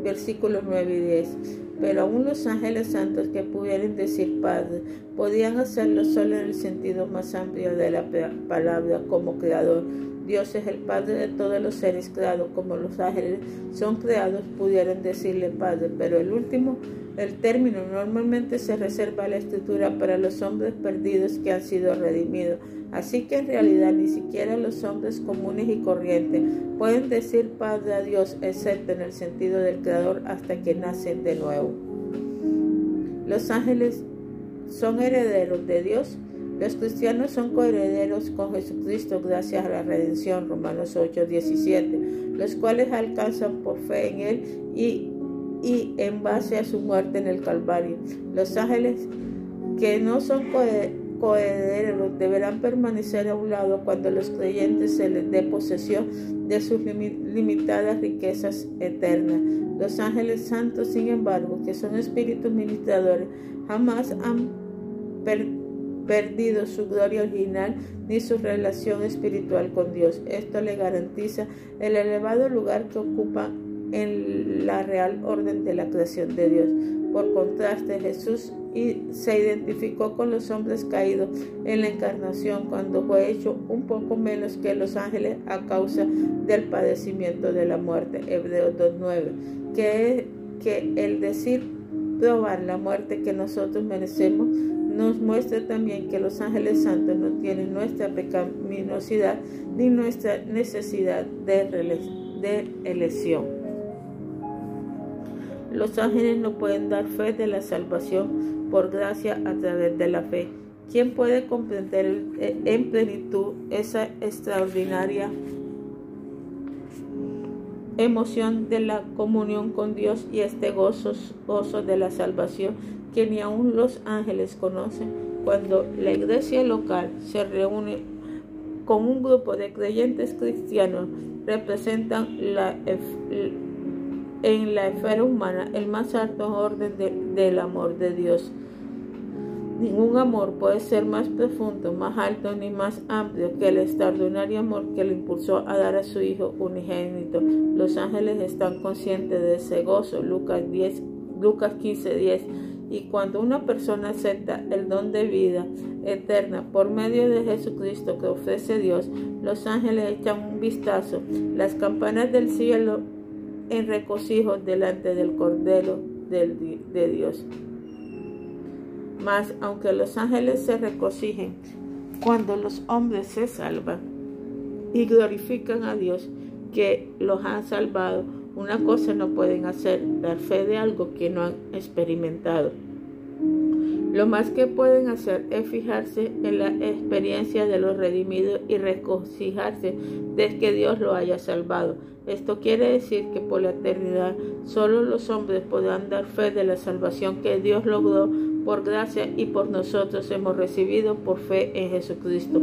versículos 9 y 10. Pero aún los ángeles santos que pudieran decir Padre, podían hacerlo solo en el sentido más amplio de la palabra como creador. Dios es el Padre de todos los seres creados, como los ángeles son creados, pudieran decirle Padre, pero el último el término normalmente se reserva a la escritura para los hombres perdidos que han sido redimidos. Así que en realidad ni siquiera los hombres comunes y corrientes pueden decir Padre a Dios, excepto en el sentido del Creador, hasta que nacen de nuevo. Los ángeles son herederos de Dios. Los cristianos son coherederos con Jesucristo gracias a la redención, Romanos 8, 17, los cuales alcanzan por fe en Él y y en base a su muerte en el Calvario. Los ángeles que no son coherederos deberán permanecer a un lado cuando los creyentes se les dé posesión de sus limitadas riquezas eternas. Los ángeles santos, sin embargo, que son espíritus ministradores, jamás han perdido su gloria original ni su relación espiritual con Dios. Esto le garantiza el elevado lugar que ocupan en la real orden de la creación de Dios. Por contraste, Jesús se identificó con los hombres caídos en la encarnación cuando fue hecho un poco menos que los ángeles a causa del padecimiento de la muerte. Hebreos 2.9. Que, que el decir probar la muerte que nosotros merecemos nos muestra también que los ángeles santos no tienen nuestra pecaminosidad ni nuestra necesidad de, elección. Los ángeles no pueden dar fe de la salvación por gracia a través de la fe. ¿Quién puede comprender eh, en plenitud esa extraordinaria emoción de la comunión con Dios y este gozo de la salvación que ni aun los ángeles conocen? Cuando la iglesia local se reúne con un grupo de creyentes cristianos, representan en la esfera humana el más alto orden del amor de Dios. Ningún amor puede ser más profundo, más alto ni más amplio que el extraordinario amor que le impulsó a dar a su Hijo unigénito. Los ángeles están conscientes de ese gozo. Lucas, 10, Lucas 15, 10. Y cuando una persona acepta el don de vida eterna por medio de Jesucristo que ofrece Dios, los ángeles echan un vistazo. Las campanas del cielo en regocijo delante del Cordero de Dios. Mas aunque los ángeles se regocijen cuando los hombres se salvan y glorifican a Dios que los han salvado, una cosa no pueden hacer, dar fe de algo que no han experimentado. Lo más que pueden hacer es fijarse en la experiencia de los redimidos y regocijarse de que Dios lo haya salvado. Esto quiere decir que por la eternidad solo los hombres podrán dar fe de la salvación que Dios logró por gracia y por nosotros hemos recibido por fe en Jesucristo.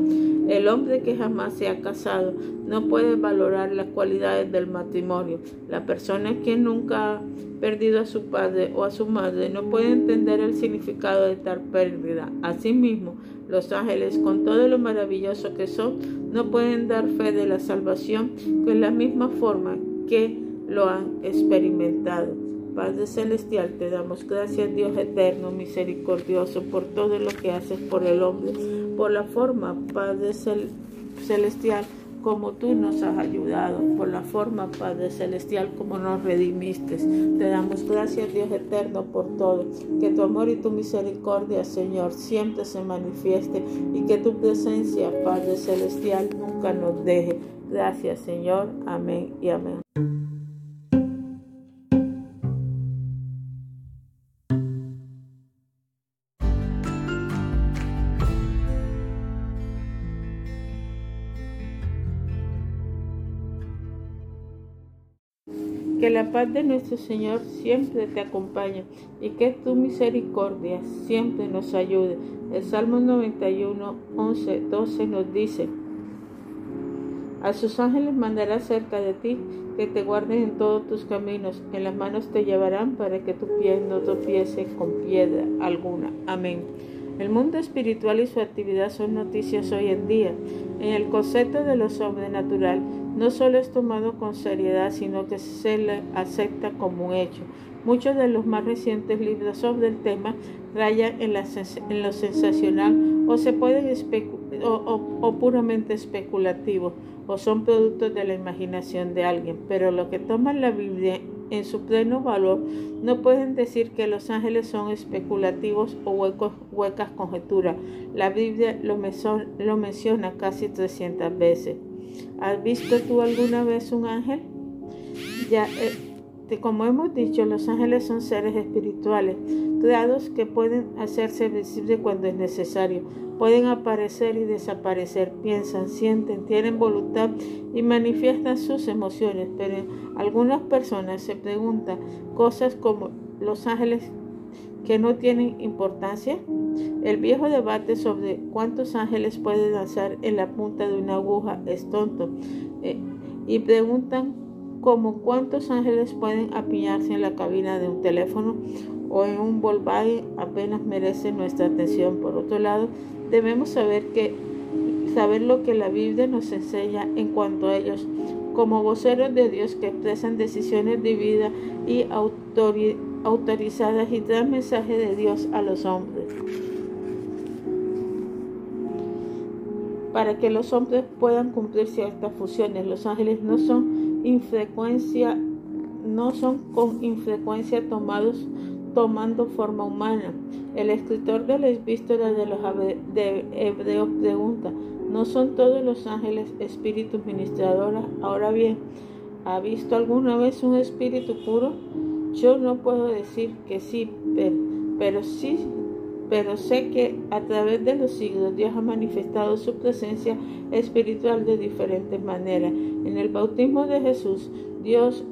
El hombre que jamás se ha casado no puede valorar las cualidades del matrimonio. La persona que nunca ha perdido a su padre o a su madre no puede entender el significado de tal pérdida. Asimismo, los ángeles, con todo lo maravilloso que son, no pueden dar fe de la salvación con la misma forma que lo han experimentado. Padre Celestial, te damos gracias, Dios eterno, misericordioso, por todo lo que haces por el hombre, por la forma, Padre Celestial, como tú nos has ayudado, por la forma, Padre Celestial, como nos redimiste. Te damos gracias, Dios eterno, por todo. Que tu amor y tu misericordia, Señor, siempre se manifieste y que tu presencia, Padre Celestial, nunca nos deje. Gracias, Señor. Amén y amén. Paz de nuestro Señor siempre te acompañe y que tu misericordia siempre nos ayude. El Salmo 91, 11, 12 nos dice, a sus ángeles mandará cerca de ti, que te guarden en todos tus caminos, en las manos te llevarán para que tu pie no tropiece con piedra alguna. Amén. El mundo espiritual y su actividad son noticias hoy en día. En el concepto de lo sobrenatural, no solo es tomado con seriedad, sino que se le acepta como un hecho. Muchos de los más recientes libros sobre el tema rayan en, lo sensacional o se pueden o, puramente especulativos o son productos de la imaginación de alguien, pero lo que toman la Biblia en su pleno valor no pueden decir que los ángeles son especulativos o huecos, huecas conjeturas. La Biblia lo, menciona casi 300 veces. ¿Has visto tú alguna vez un ángel? Ya, eh, como hemos dicho, los ángeles son seres espirituales, creados que pueden hacerse visibles cuando es necesario. Pueden aparecer y desaparecer, piensan, sienten, tienen voluntad y manifiestan sus emociones, pero algunas personas se preguntan cosas como los ángeles que no tienen importancia? El viejo debate sobre cuántos ángeles puede lanzar en la punta de una aguja es tonto. Eh, y preguntan como cuántos ángeles pueden apiñarse en la cabina de un teléfono o en un Volkswagen apenas merece nuestra atención. Por otro lado, debemos saber que saber lo que la Biblia nos enseña en cuanto a ellos como voceros de Dios que expresan decisiones de y autorizadas y dan mensaje de Dios a los hombres. Para que los hombres puedan cumplir ciertas funciones, los ángeles no son infrecuencia, no son con infrecuencia tomados tomando forma humana. El escritor de la epístola de los Hebreos pregunta, ¿no son todos los ángeles espíritus ministradores? Ahora bien, ¿ha visto alguna vez un espíritu puro? Yo no puedo decir que sí, pero sí, pero sé que a través de los siglos Dios ha manifestado su presencia espiritual de diferentes maneras. En el bautismo de Jesús, Dios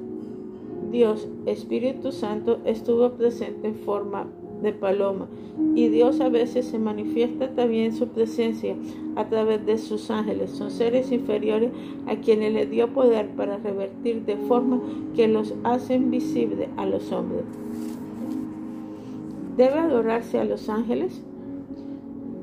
Dios, Espíritu Santo, estuvo presente en forma de paloma y Dios a veces se manifiesta también su presencia a través de sus ángeles. Son seres inferiores a quienes le dio poder para revertir de forma que los hacen visibles a los hombres. ¿Debe adorarse a los ángeles?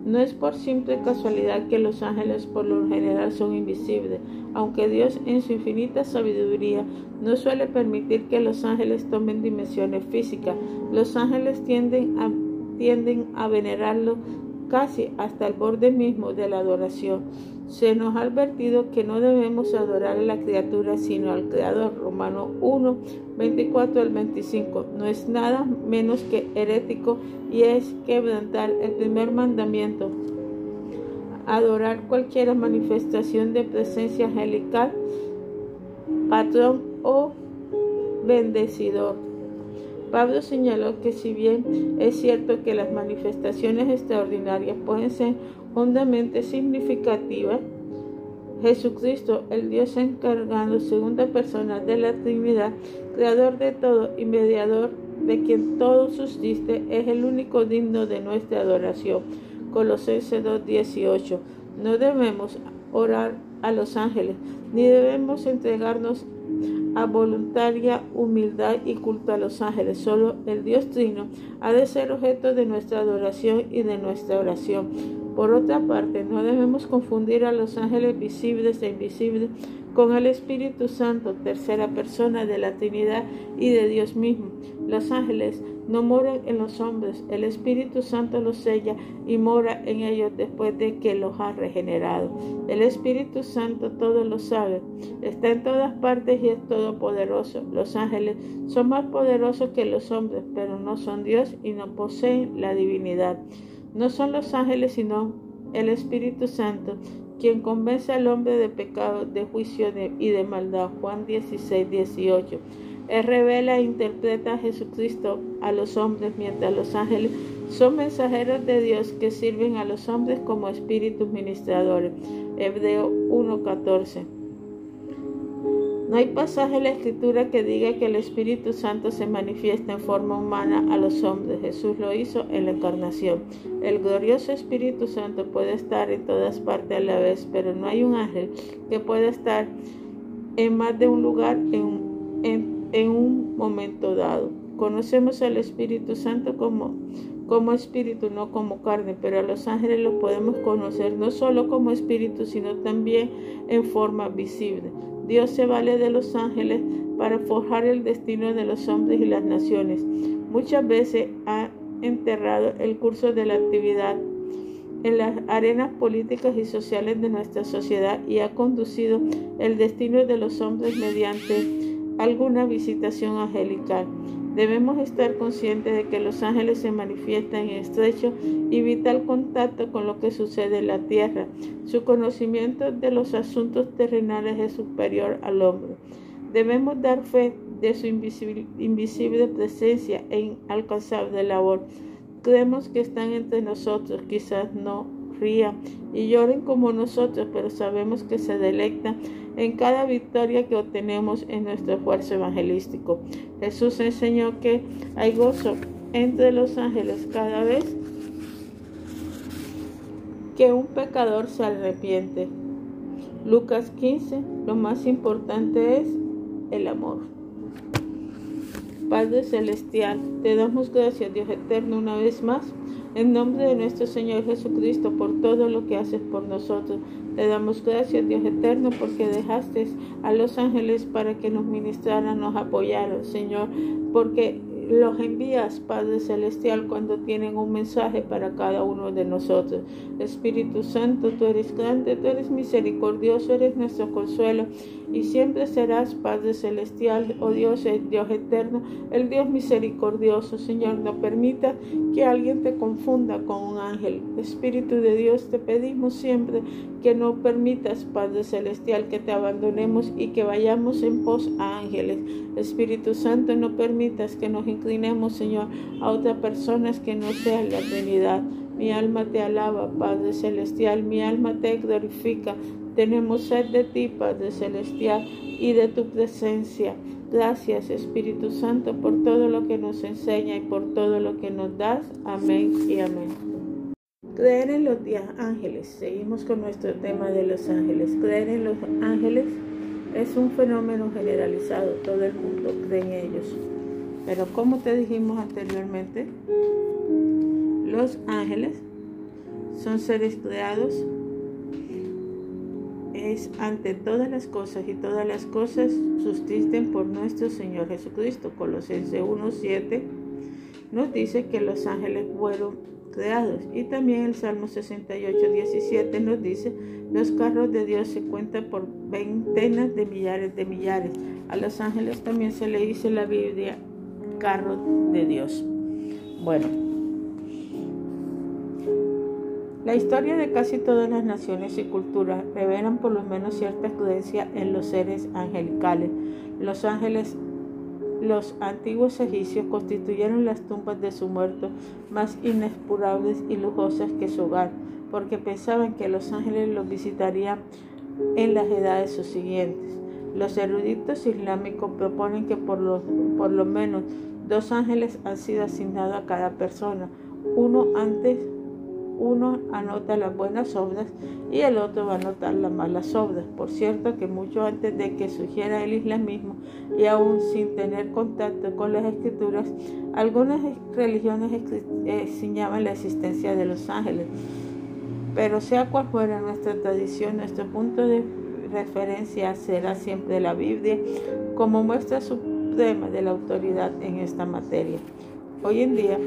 No es por simple casualidad que los ángeles por lo general son invisibles, aunque Dios en su infinita sabiduría no suele permitir que los ángeles tomen dimensiones físicas. Los ángeles tienden a, tienden a venerarlo casi hasta el borde mismo de la adoración. Se nos ha advertido que no debemos adorar a la criatura sino al Creador. Romano 1, 24 al 25. No es nada menos que herético y es quebrantar el primer mandamiento. Adorar cualquier manifestación de presencia angelical, patrón o bendecidor. Pablo señaló que si bien es cierto que las manifestaciones extraordinarias pueden ser hondamente significativas, Jesucristo, el Dios encargado, segunda persona de la Trinidad, creador de todo y mediador de quien todo subsiste, es el único digno de nuestra adoración. Colosenses 2:18. No debemos orar a los ángeles, ni debemos entregarnos a voluntaria humildad y culto a los ángeles. Solo el Dios Trino ha de ser objeto de nuestra adoración y de nuestra oración. Por otra parte, no debemos confundir a los ángeles visibles e invisibles con el Espíritu Santo, tercera persona de la Trinidad y de Dios mismo. Los ángeles no moran en los hombres, el Espíritu Santo los sella y mora en ellos después de que los ha regenerado. El Espíritu Santo todo lo sabe, está en todas partes y es todopoderoso. Los ángeles son más poderosos que los hombres, pero no son Dios y no poseen la divinidad. No son los ángeles, sino el Espíritu Santo, quien convence al hombre de pecado, de juicio y de maldad. Juan 16, 18. Él revela e interpreta a Jesucristo a los hombres, mientras los ángeles son mensajeros de Dios que sirven a los hombres como espíritus ministradores. Hebreo 1.14. No hay pasaje en la escritura que diga que el Espíritu Santo se manifiesta en forma humana a los hombres. Jesús lo hizo en la encarnación. El glorioso Espíritu Santo puede estar en todas partes a la vez, pero no hay un ángel que pueda estar en más de un lugar en, en un momento dado. Conocemos al Espíritu Santo como, como espíritu, no como carne, pero a los ángeles los podemos conocer no solo como espíritu, sino también en forma visible. Dios se vale de los ángeles para forjar el destino de los hombres y las naciones. Muchas veces ha enterrado el curso de la actividad en las arenas políticas y sociales de nuestra sociedad y ha conducido el destino de los hombres mediante alguna visitación angelical. Debemos estar conscientes de que los ángeles se manifiestan en estrecho y vital contacto con lo que sucede en la tierra. Su conocimiento de los asuntos terrenales es superior al hombre. Debemos dar fe de su invisible, presencia e inalcanzable labor. Creemos que están entre nosotros, quizás no y lloren como nosotros, pero sabemos que se delectan en cada victoria que obtenemos en nuestro esfuerzo evangelístico. Jesús enseñó que hay gozo entre los ángeles cada vez que un pecador se arrepiente. Lucas 15, lo más importante es el amor. Padre Celestial, te damos gracias, Dios eterno, una vez más, en nombre de nuestro Señor Jesucristo, por todo lo que haces por nosotros. Te damos gracias, Dios eterno, porque dejaste a los ángeles para que nos ministraran, nos apoyaran, Señor, porque los envías, Padre Celestial, cuando tienen un mensaje para cada uno de nosotros. Espíritu Santo, tú eres grande, tú eres misericordioso, eres nuestro consuelo y siempre serás Padre Celestial, oh Dios, el Dios eterno, el Dios misericordioso. Señor, no permita que alguien te confunda con un ángel. Espíritu de Dios, te pedimos siempre que no permitas, Padre Celestial, que te abandonemos y que vayamos en pos a ángeles. Espíritu Santo, no permitas que nos inclinemos, Señor, a otras personas que no sean la Trinidad. Mi alma te alaba, Padre Celestial, mi alma te glorifica. Tenemos sed de ti, Padre Celestial, y de tu presencia. Gracias, Espíritu Santo, por todo lo que nos enseña y por todo lo que nos das. Amén y amén. Creer en los ángeles. Seguimos con nuestro tema de los ángeles. Creer en los ángeles es un fenómeno generalizado. Todo el mundo cree en ellos. Pero como te dijimos anteriormente, los ángeles son seres creados es ante todas las cosas y todas las cosas subsisten por nuestro Señor Jesucristo. Colosenses 1.7 nos dice que los ángeles fueron y también el Salmo 68.17 nos dice los carros de Dios se cuentan por veintenas de millares de millares. A los ángeles también se le dice la Biblia carro de Dios. Bueno, la historia de casi todas las naciones y culturas revelan por lo menos cierta creencia en los seres angelicales. Los ángeles, los antiguos egipcios constituyeron las tumbas de sus muertos más inexpurables y lujosas que su hogar, porque pensaban que los ángeles los visitarían en las edades subsiguientes. Los eruditos islámicos proponen que por lo, por lo menos dos ángeles han sido asignados a cada persona, uno antes uno anota las buenas obras y el otro va a anotar las malas obras. Por cierto que mucho antes de que surgiera el islamismo y aún sin tener contacto con las escrituras, algunas religiones enseñaban la existencia de los ángeles. Pero sea cual fuera nuestra tradición, nuestro punto de referencia será siempre la Biblia como muestra suprema de la autoridad en esta materia. Hoy en día,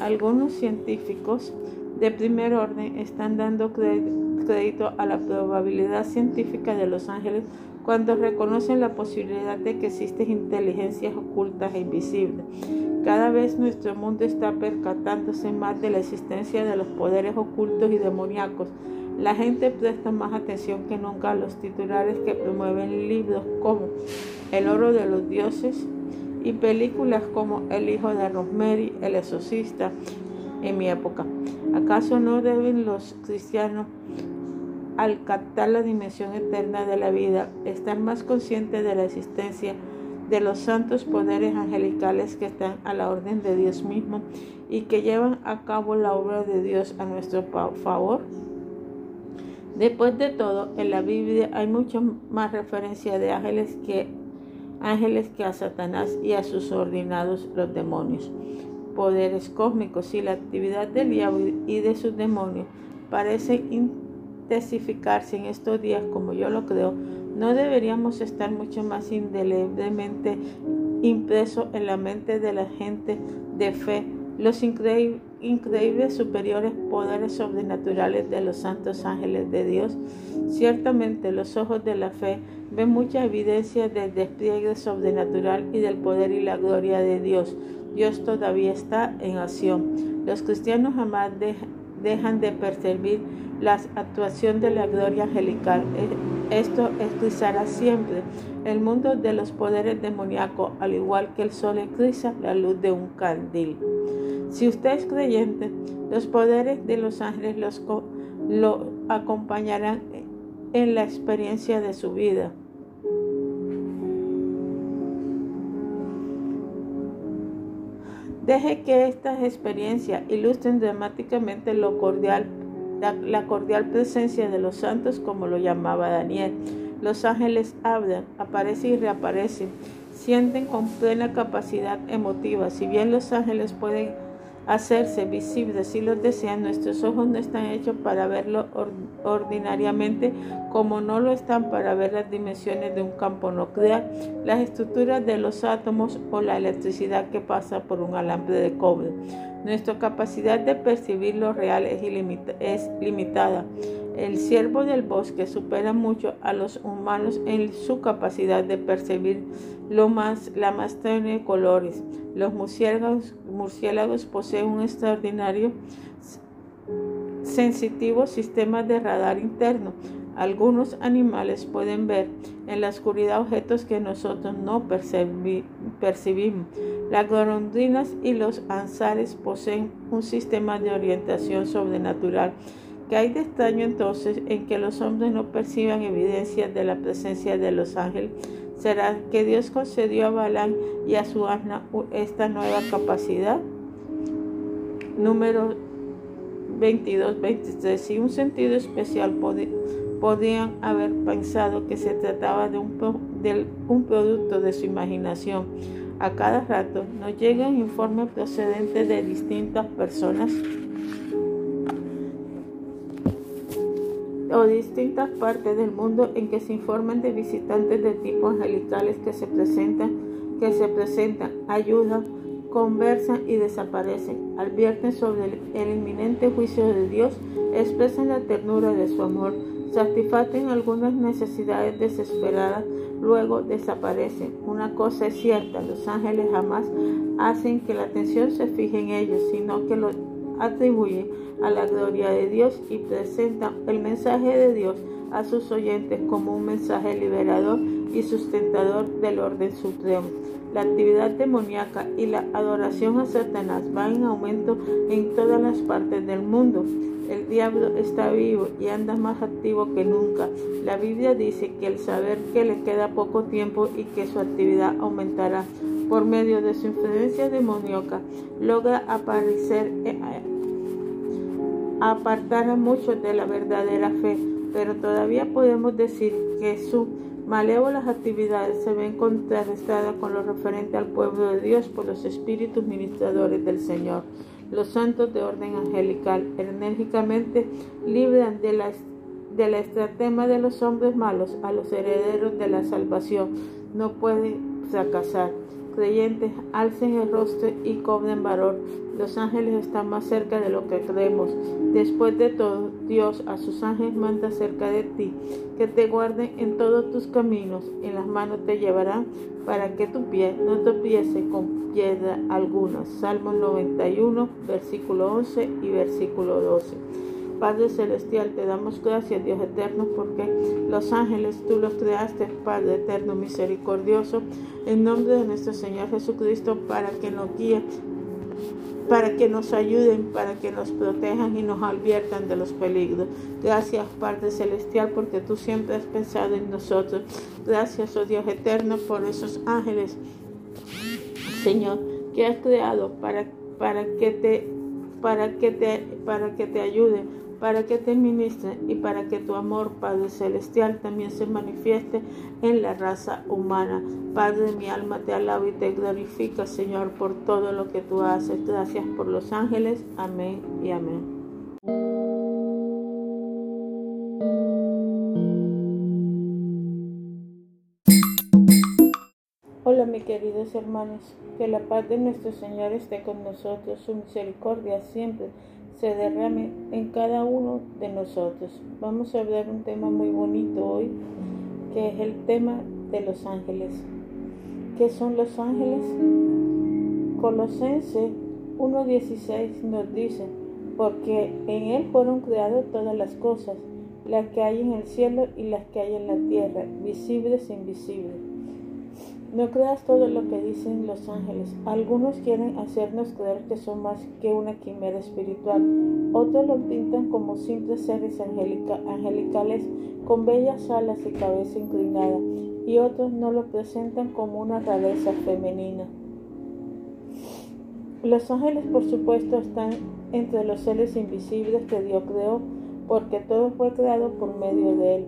algunos científicos de primer orden están dando crédito a la probabilidad científica de los ángeles cuando reconocen la posibilidad de que existen inteligencias ocultas e invisibles. Cada vez nuestro mundo está percatándose más de la existencia de los poderes ocultos y demoníacos. La gente presta más atención que nunca a los titulares que promueven libros como El oro de los dioses y películas como El hijo de Rosemary, El exorcista en mi época. ¿Acaso no deben los cristianos al captar la dimensión eterna de la vida, estar más conscientes de la existencia de los santos poderes angelicales que están a la orden de Dios mismo y que llevan a cabo la obra de Dios a nuestro favor. Después de todo, en la Biblia hay mucho más referencia de ángeles que ángeles que a Satanás y a sus ordinados los demonios. Poderes cósmicos y la actividad del diablo y de sus demonios parecen testificarse en estos días como yo lo creo, no deberíamos estar mucho más indeleblemente impresos en la mente de la gente de fe los increíbles superiores poderes sobrenaturales de los santos ángeles de Dios. Ciertamente los ojos de la fe ven mucha evidencia del despliegue sobrenatural y del poder y la gloria de Dios. Dios todavía está en acción. Los cristianos jamás dejan de percibir la actuación de la gloria angelical. E, esto eclipsará siempre el mundo de los poderes demoníacos, al igual que el sol eclipsa la luz de un candil. Si usted es creyente, los poderes de los ángeles los, lo acompañarán en la experiencia de su vida. Deje que estas experiencias ilustren dramáticamente lo cordial la, cordial presencia de los santos, como lo llamaba Daniel. Los ángeles hablan, aparecen y reaparecen, sienten con plena capacidad emotiva. Si bien los ángeles pueden hacerse visibles si los desean, nuestros ojos no están hechos para verlo ordinariamente como no lo están para ver las dimensiones de un campo nuclear, las estructuras de los átomos o la electricidad que pasa por un alambre de cobre. Nuestra capacidad de percibir lo real es, limitada. El ciervo del bosque supera mucho a los humanos en su capacidad de percibir lo más, la más tenue de colores. Los murciélagos, murciélagos poseen un extraordinario sensitivo sistema de radar interno. Algunos animales pueden ver en la oscuridad objetos que nosotros no percibimos. Las golondrinas y los anzares poseen un sistema de orientación sobrenatural. ¿Qué hay de extraño entonces en que los hombres no perciban evidencias de la presencia de los ángeles? ¿Será que Dios concedió a Balán y a su asna esta nueva capacidad? Número 22, 23. Si un sentido especial podían haber pensado que se trataba de un, producto de su imaginación. A cada rato nos llegan informes procedentes de distintas personas o distintas partes del mundo en que se informan de visitantes de tipo angelicales que se presentan, que se presentan, ayudan, conversan y desaparecen, advierten sobre el inminente juicio de Dios, expresan la ternura de su amor, satisfacen algunas necesidades desesperadas, luego desaparecen. Una cosa es cierta, los ángeles jamás hacen que la atención se fije en ellos, sino que lo atribuyen a la gloria de Dios y presentan el mensaje de Dios a sus oyentes como un mensaje liberador y sustentador del orden supremo. La actividad demoníaca y la adoración a Satanás van en aumento en todas las partes del mundo. El diablo está vivo y anda más activo que nunca. La Biblia dice que el saber que le queda poco tiempo y que su actividad aumentará por medio de su influencia demoníaca, logra aparecer, eh, apartar a muchos de la verdadera fe, pero todavía podemos decir que su malévolas actividades se ven contrarrestadas con lo referente al pueblo de Dios por los espíritus ministradores del Señor. Los santos de orden angelical enérgicamente libran de la, de la estratema de los hombres malos a los herederos de la salvación. No puede fracasar alcen el rostro y cobren valor. Los ángeles están más cerca de lo que creemos. Después de todo, Dios a sus ángeles manda cerca de ti, que te guarden en todos tus caminos. En las manos te llevarán para que tu pie no tropiece con piedra alguna. Salmo 91, versículo 11 y versículo 12. Padre Celestial, te damos gracias, Dios eterno, porque los ángeles tú los creaste, Padre eterno, misericordioso, en nombre de nuestro Señor Jesucristo, para que nos guíen, para que nos ayuden, para que nos protejan y nos adviertan de los peligros. Gracias, Padre Celestial, porque tú siempre has pensado en nosotros. Gracias, oh Dios eterno, por esos ángeles, Señor, que has creado para, para que te para que te para que te ayuden para que te ministre y para que tu amor, Padre Celestial, también se manifieste en la raza humana. Padre, mi alma te alaba y te glorifica, Señor, por todo lo que tú haces. Gracias por los ángeles. Amén y amén. Hola mis queridos hermanos, que la paz de nuestro Señor esté con nosotros, su misericordia siempre se derrame en cada uno de nosotros. Vamos a hablar un tema muy bonito hoy, que es el tema de los ángeles. ¿Qué son los ángeles? Colosense 1.16 nos dice, porque en Él fueron creadas todas las cosas, las que hay en el cielo y las que hay en la tierra, visibles e invisibles no creas todo lo que dicen los ángeles. Algunos quieren hacernos creer que son más que una quimera espiritual. Otros lo pintan como simples seres angelicales con bellas alas y cabeza inclinada. Y otros no lo presentan como una rareza femenina. Los ángeles, por supuesto, están entre los seres invisibles que Dios creó, porque todo fue creado por medio de Él.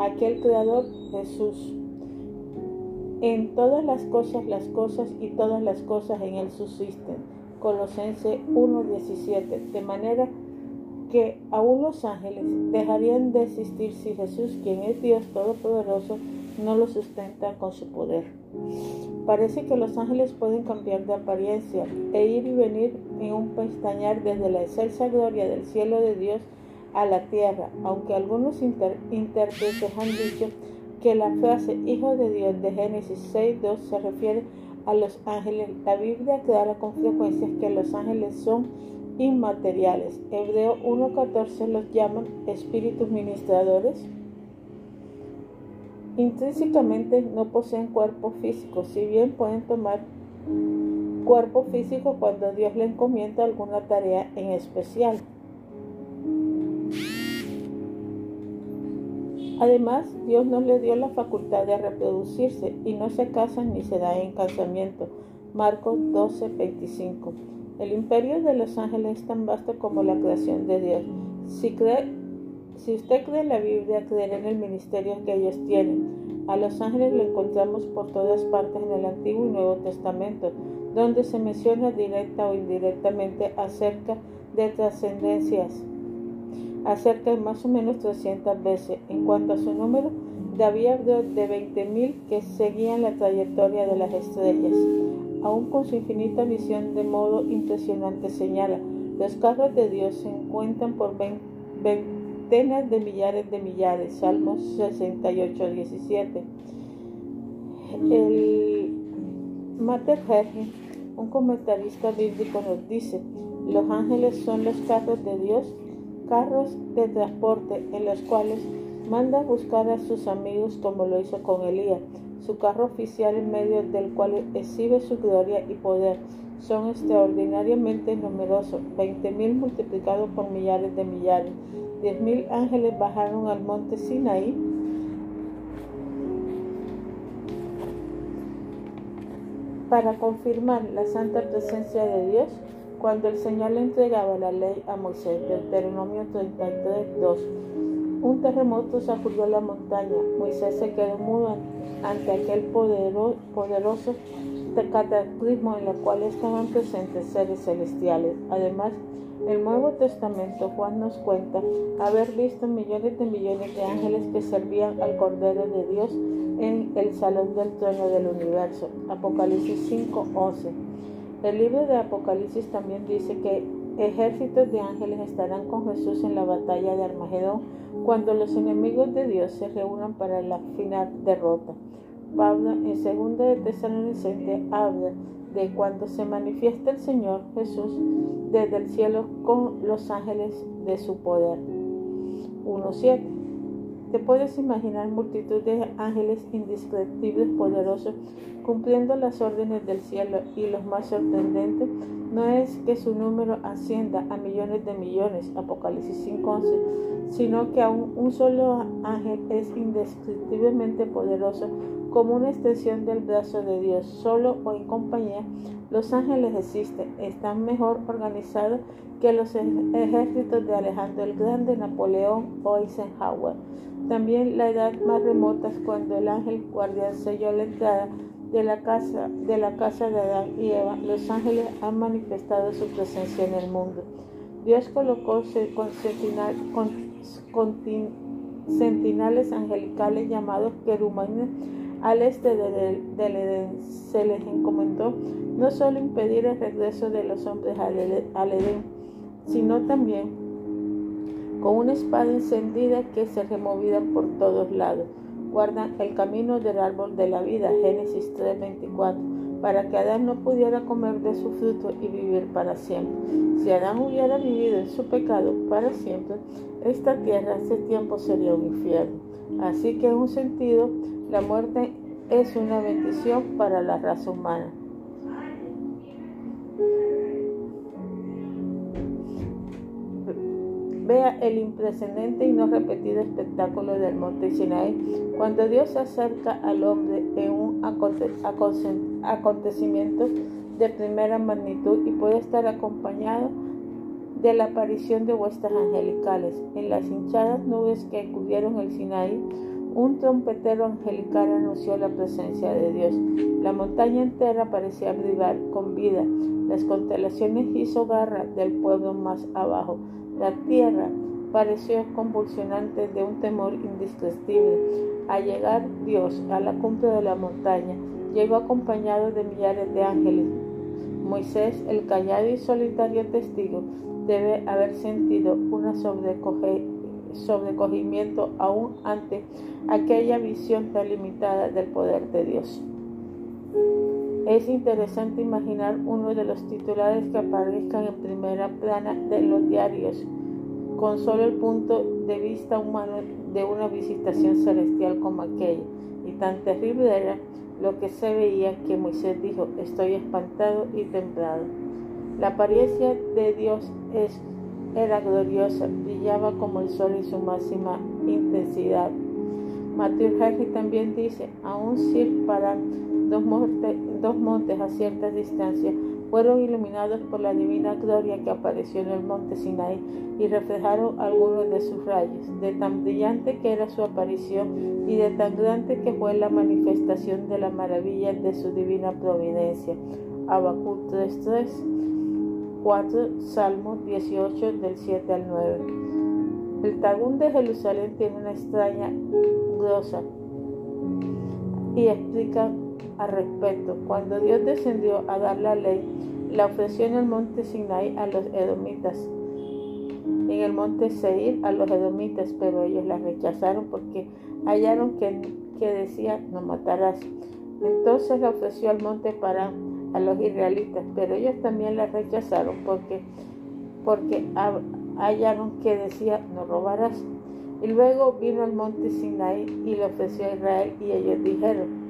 Aquel creador, Jesús. En todas las cosas las cosas y todas las cosas en él subsisten. Colosense 1.17. De manera que aún los ángeles dejarían de existir si Jesús, quien es Dios Todopoderoso, no los sustenta con su poder. Parece que los ángeles pueden cambiar de apariencia e ir y venir en un pestañear desde la excelsa gloria del cielo de Dios a la tierra, aunque algunos intérpretes han dicho que la frase Hijo de Dios de Génesis 6.2 se refiere a los ángeles. La Biblia aclara con frecuencia que los ángeles son inmateriales. Hebreo 1.14 los llaman espíritus ministradores. Intrínsecamente no poseen cuerpo físico, si bien pueden tomar cuerpo físico cuando Dios le encomienda alguna tarea en especial. Además, Dios no le dio la facultad de reproducirse y no se casan ni se da en casamiento. Marcos 12, 25. El imperio de los ángeles es tan vasto como la creación de Dios. Si, cree, si usted cree en la Biblia, creerá en el ministerio que ellos tienen. A los ángeles lo encontramos por todas partes en el Antiguo y Nuevo Testamento, donde se menciona directa o indirectamente acerca de trascendencias acerca de más o menos 300 veces. En cuanto a su número, había de 20.000 que seguían la trayectoria de las estrellas. Aún con su infinita visión de modo impresionante señala, los carros de Dios se encuentran por veintenas de millares de millares. Salmos 68, 17. El Mater un comentarista bíblico, nos dice, los ángeles son los carros de Dios carros de transporte en los cuales manda buscar a sus amigos como lo hizo con Elías, su carro oficial en medio del cual exhibe su gloria y poder. Son extraordinariamente numerosos, veinte mil multiplicados por millares de millares. Diez mil ángeles bajaron al monte Sinaí para confirmar la santa presencia de Dios cuando el Señor le entregaba la ley a Moisés, Deuteronomio 33, 2, un terremoto sacudió la montaña. Moisés se quedó mudo ante aquel poderoso cataclismo en el cual estaban presentes seres celestiales. Además, el Nuevo Testamento Juan nos cuenta haber visto millones de millones de ángeles que servían al Cordero de Dios en el salón del trono del universo. Apocalipsis 5:11. El libro de Apocalipsis también dice que ejércitos de ángeles estarán con Jesús en la batalla de Armagedón cuando los enemigos de Dios se reúnan para la final derrota. Pablo en 2 de Tesalonicense habla de cuando se manifiesta el Señor Jesús desde el cielo con los ángeles de su poder. 1.7. Te puedes imaginar multitud de ángeles indescriptibles poderosos cumpliendo las órdenes del cielo. Y lo más sorprendente no es que su número ascienda a millones de millones, Apocalipsis 5.11, sino que aún un solo ángel es indescriptiblemente poderoso como una extensión del brazo de Dios, solo o en compañía, los ángeles existen, están mejor organizados que los ejércitos de Alejandro el Grande, Napoleón o Eisenhower. También la edad más remota es cuando el ángel guardián selló la entrada de la casa de la casa de Adán y Eva. Los ángeles han manifestado su presencia en el mundo. Dios colocó con, angelicales llamados querubines al este del, Edén. Se les encomendó no solo impedir el regreso de los hombres al, Edén, sino también con una espada encendida que se removía por todos lados. Guardan el camino del árbol de la vida, Génesis 3:24, para que Adán no pudiera comer de su fruto y vivir para siempre. Si Adán hubiera vivido en su pecado para siempre, esta tierra hace tiempo sería un infierno. Así que en un sentido, la muerte es una bendición para la raza humana. Vea el impresionante y no repetido espectáculo del monte Sinai cuando Dios se acerca al hombre en un acontecimiento de primera magnitud y puede estar acompañado de la aparición de vuestras angelicales en las hinchadas nubes que cubrieron el Sinaí un trompetero angelical anunció la presencia de Dios. La montaña entera parecía vibrar con vida. Las constelaciones hizo garra del pueblo más abajo. La tierra pareció convulsionante de un temor indescriptible. Al llegar Dios a la cumbre de la montaña, llegó acompañado de millares de ángeles. Moisés, el callado y solitario testigo, debe haber sentido sobrecoge sobrecogimiento aún ante aquella visión tan limitada del poder de Dios. Es interesante imaginar uno de los titulares que aparezcan en primera plana de los diarios, con solo el punto de vista humano de una visitación celestial como aquella, y tan terrible era lo que se veía que Moisés dijo, estoy espantado y temblado. La apariencia de Dios es era gloriosa, brillaba como el sol en su máxima intensidad. Matthew Henry también dice, aún si para dos, dos montes a cierta distancia fueron iluminados por la divina gloria que apareció en el monte Sinai y reflejaron algunos de sus rayos, de tan brillante que era su aparición y de tan grande que fue la manifestación de la maravilla de su divina providencia. Habacuc 3.3 4, Salmo 18 del 7 al 9. El Tagún de Jerusalén tiene una extraña glosa y explica al respecto. Cuando Dios descendió a dar la ley, la ofreció en el monte Sinai a los edomitas, en el monte Seir a los edomitas, pero ellos la rechazaron porque hallaron que, que decía no matarás. Entonces la ofreció al monte para a los israelitas, pero ellos también la rechazaron porque, porque hallaron que decía no robarás. Y luego vino al monte Sinai y le ofreció a Israel y ellos dijeron,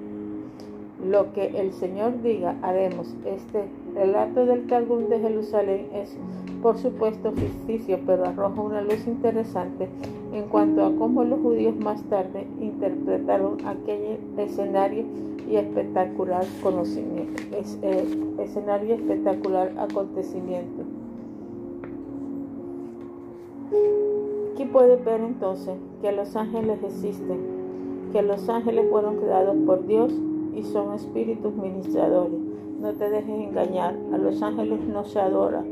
lo que el Señor diga haremos. Este relato del Talmud de Jerusalén es por supuesto ficticio, pero arroja una luz interesante en cuanto a cómo los judíos más tarde interpretaron aquel escenario y espectacular conocimiento, eh, escenario espectacular acontecimiento. Aquí puede ver entonces que los ángeles existen, que los ángeles fueron creados por Dios y son espíritus ministradores. no te dejes engañar. A los ángeles no se adora,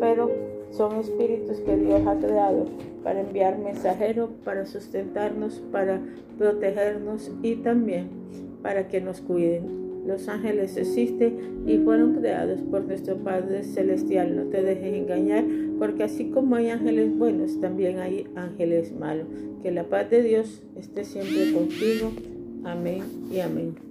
pero son espíritus que Dios ha creado para enviar mensajeros, para sustentarnos, para protegernos y también para que nos cuiden. Los ángeles existen y fueron creados por nuestro Padre Celestial. No te dejes engañar, porque así como hay ángeles buenos, también hay ángeles malos. Que la paz de Dios esté siempre contigo. Amén y amén.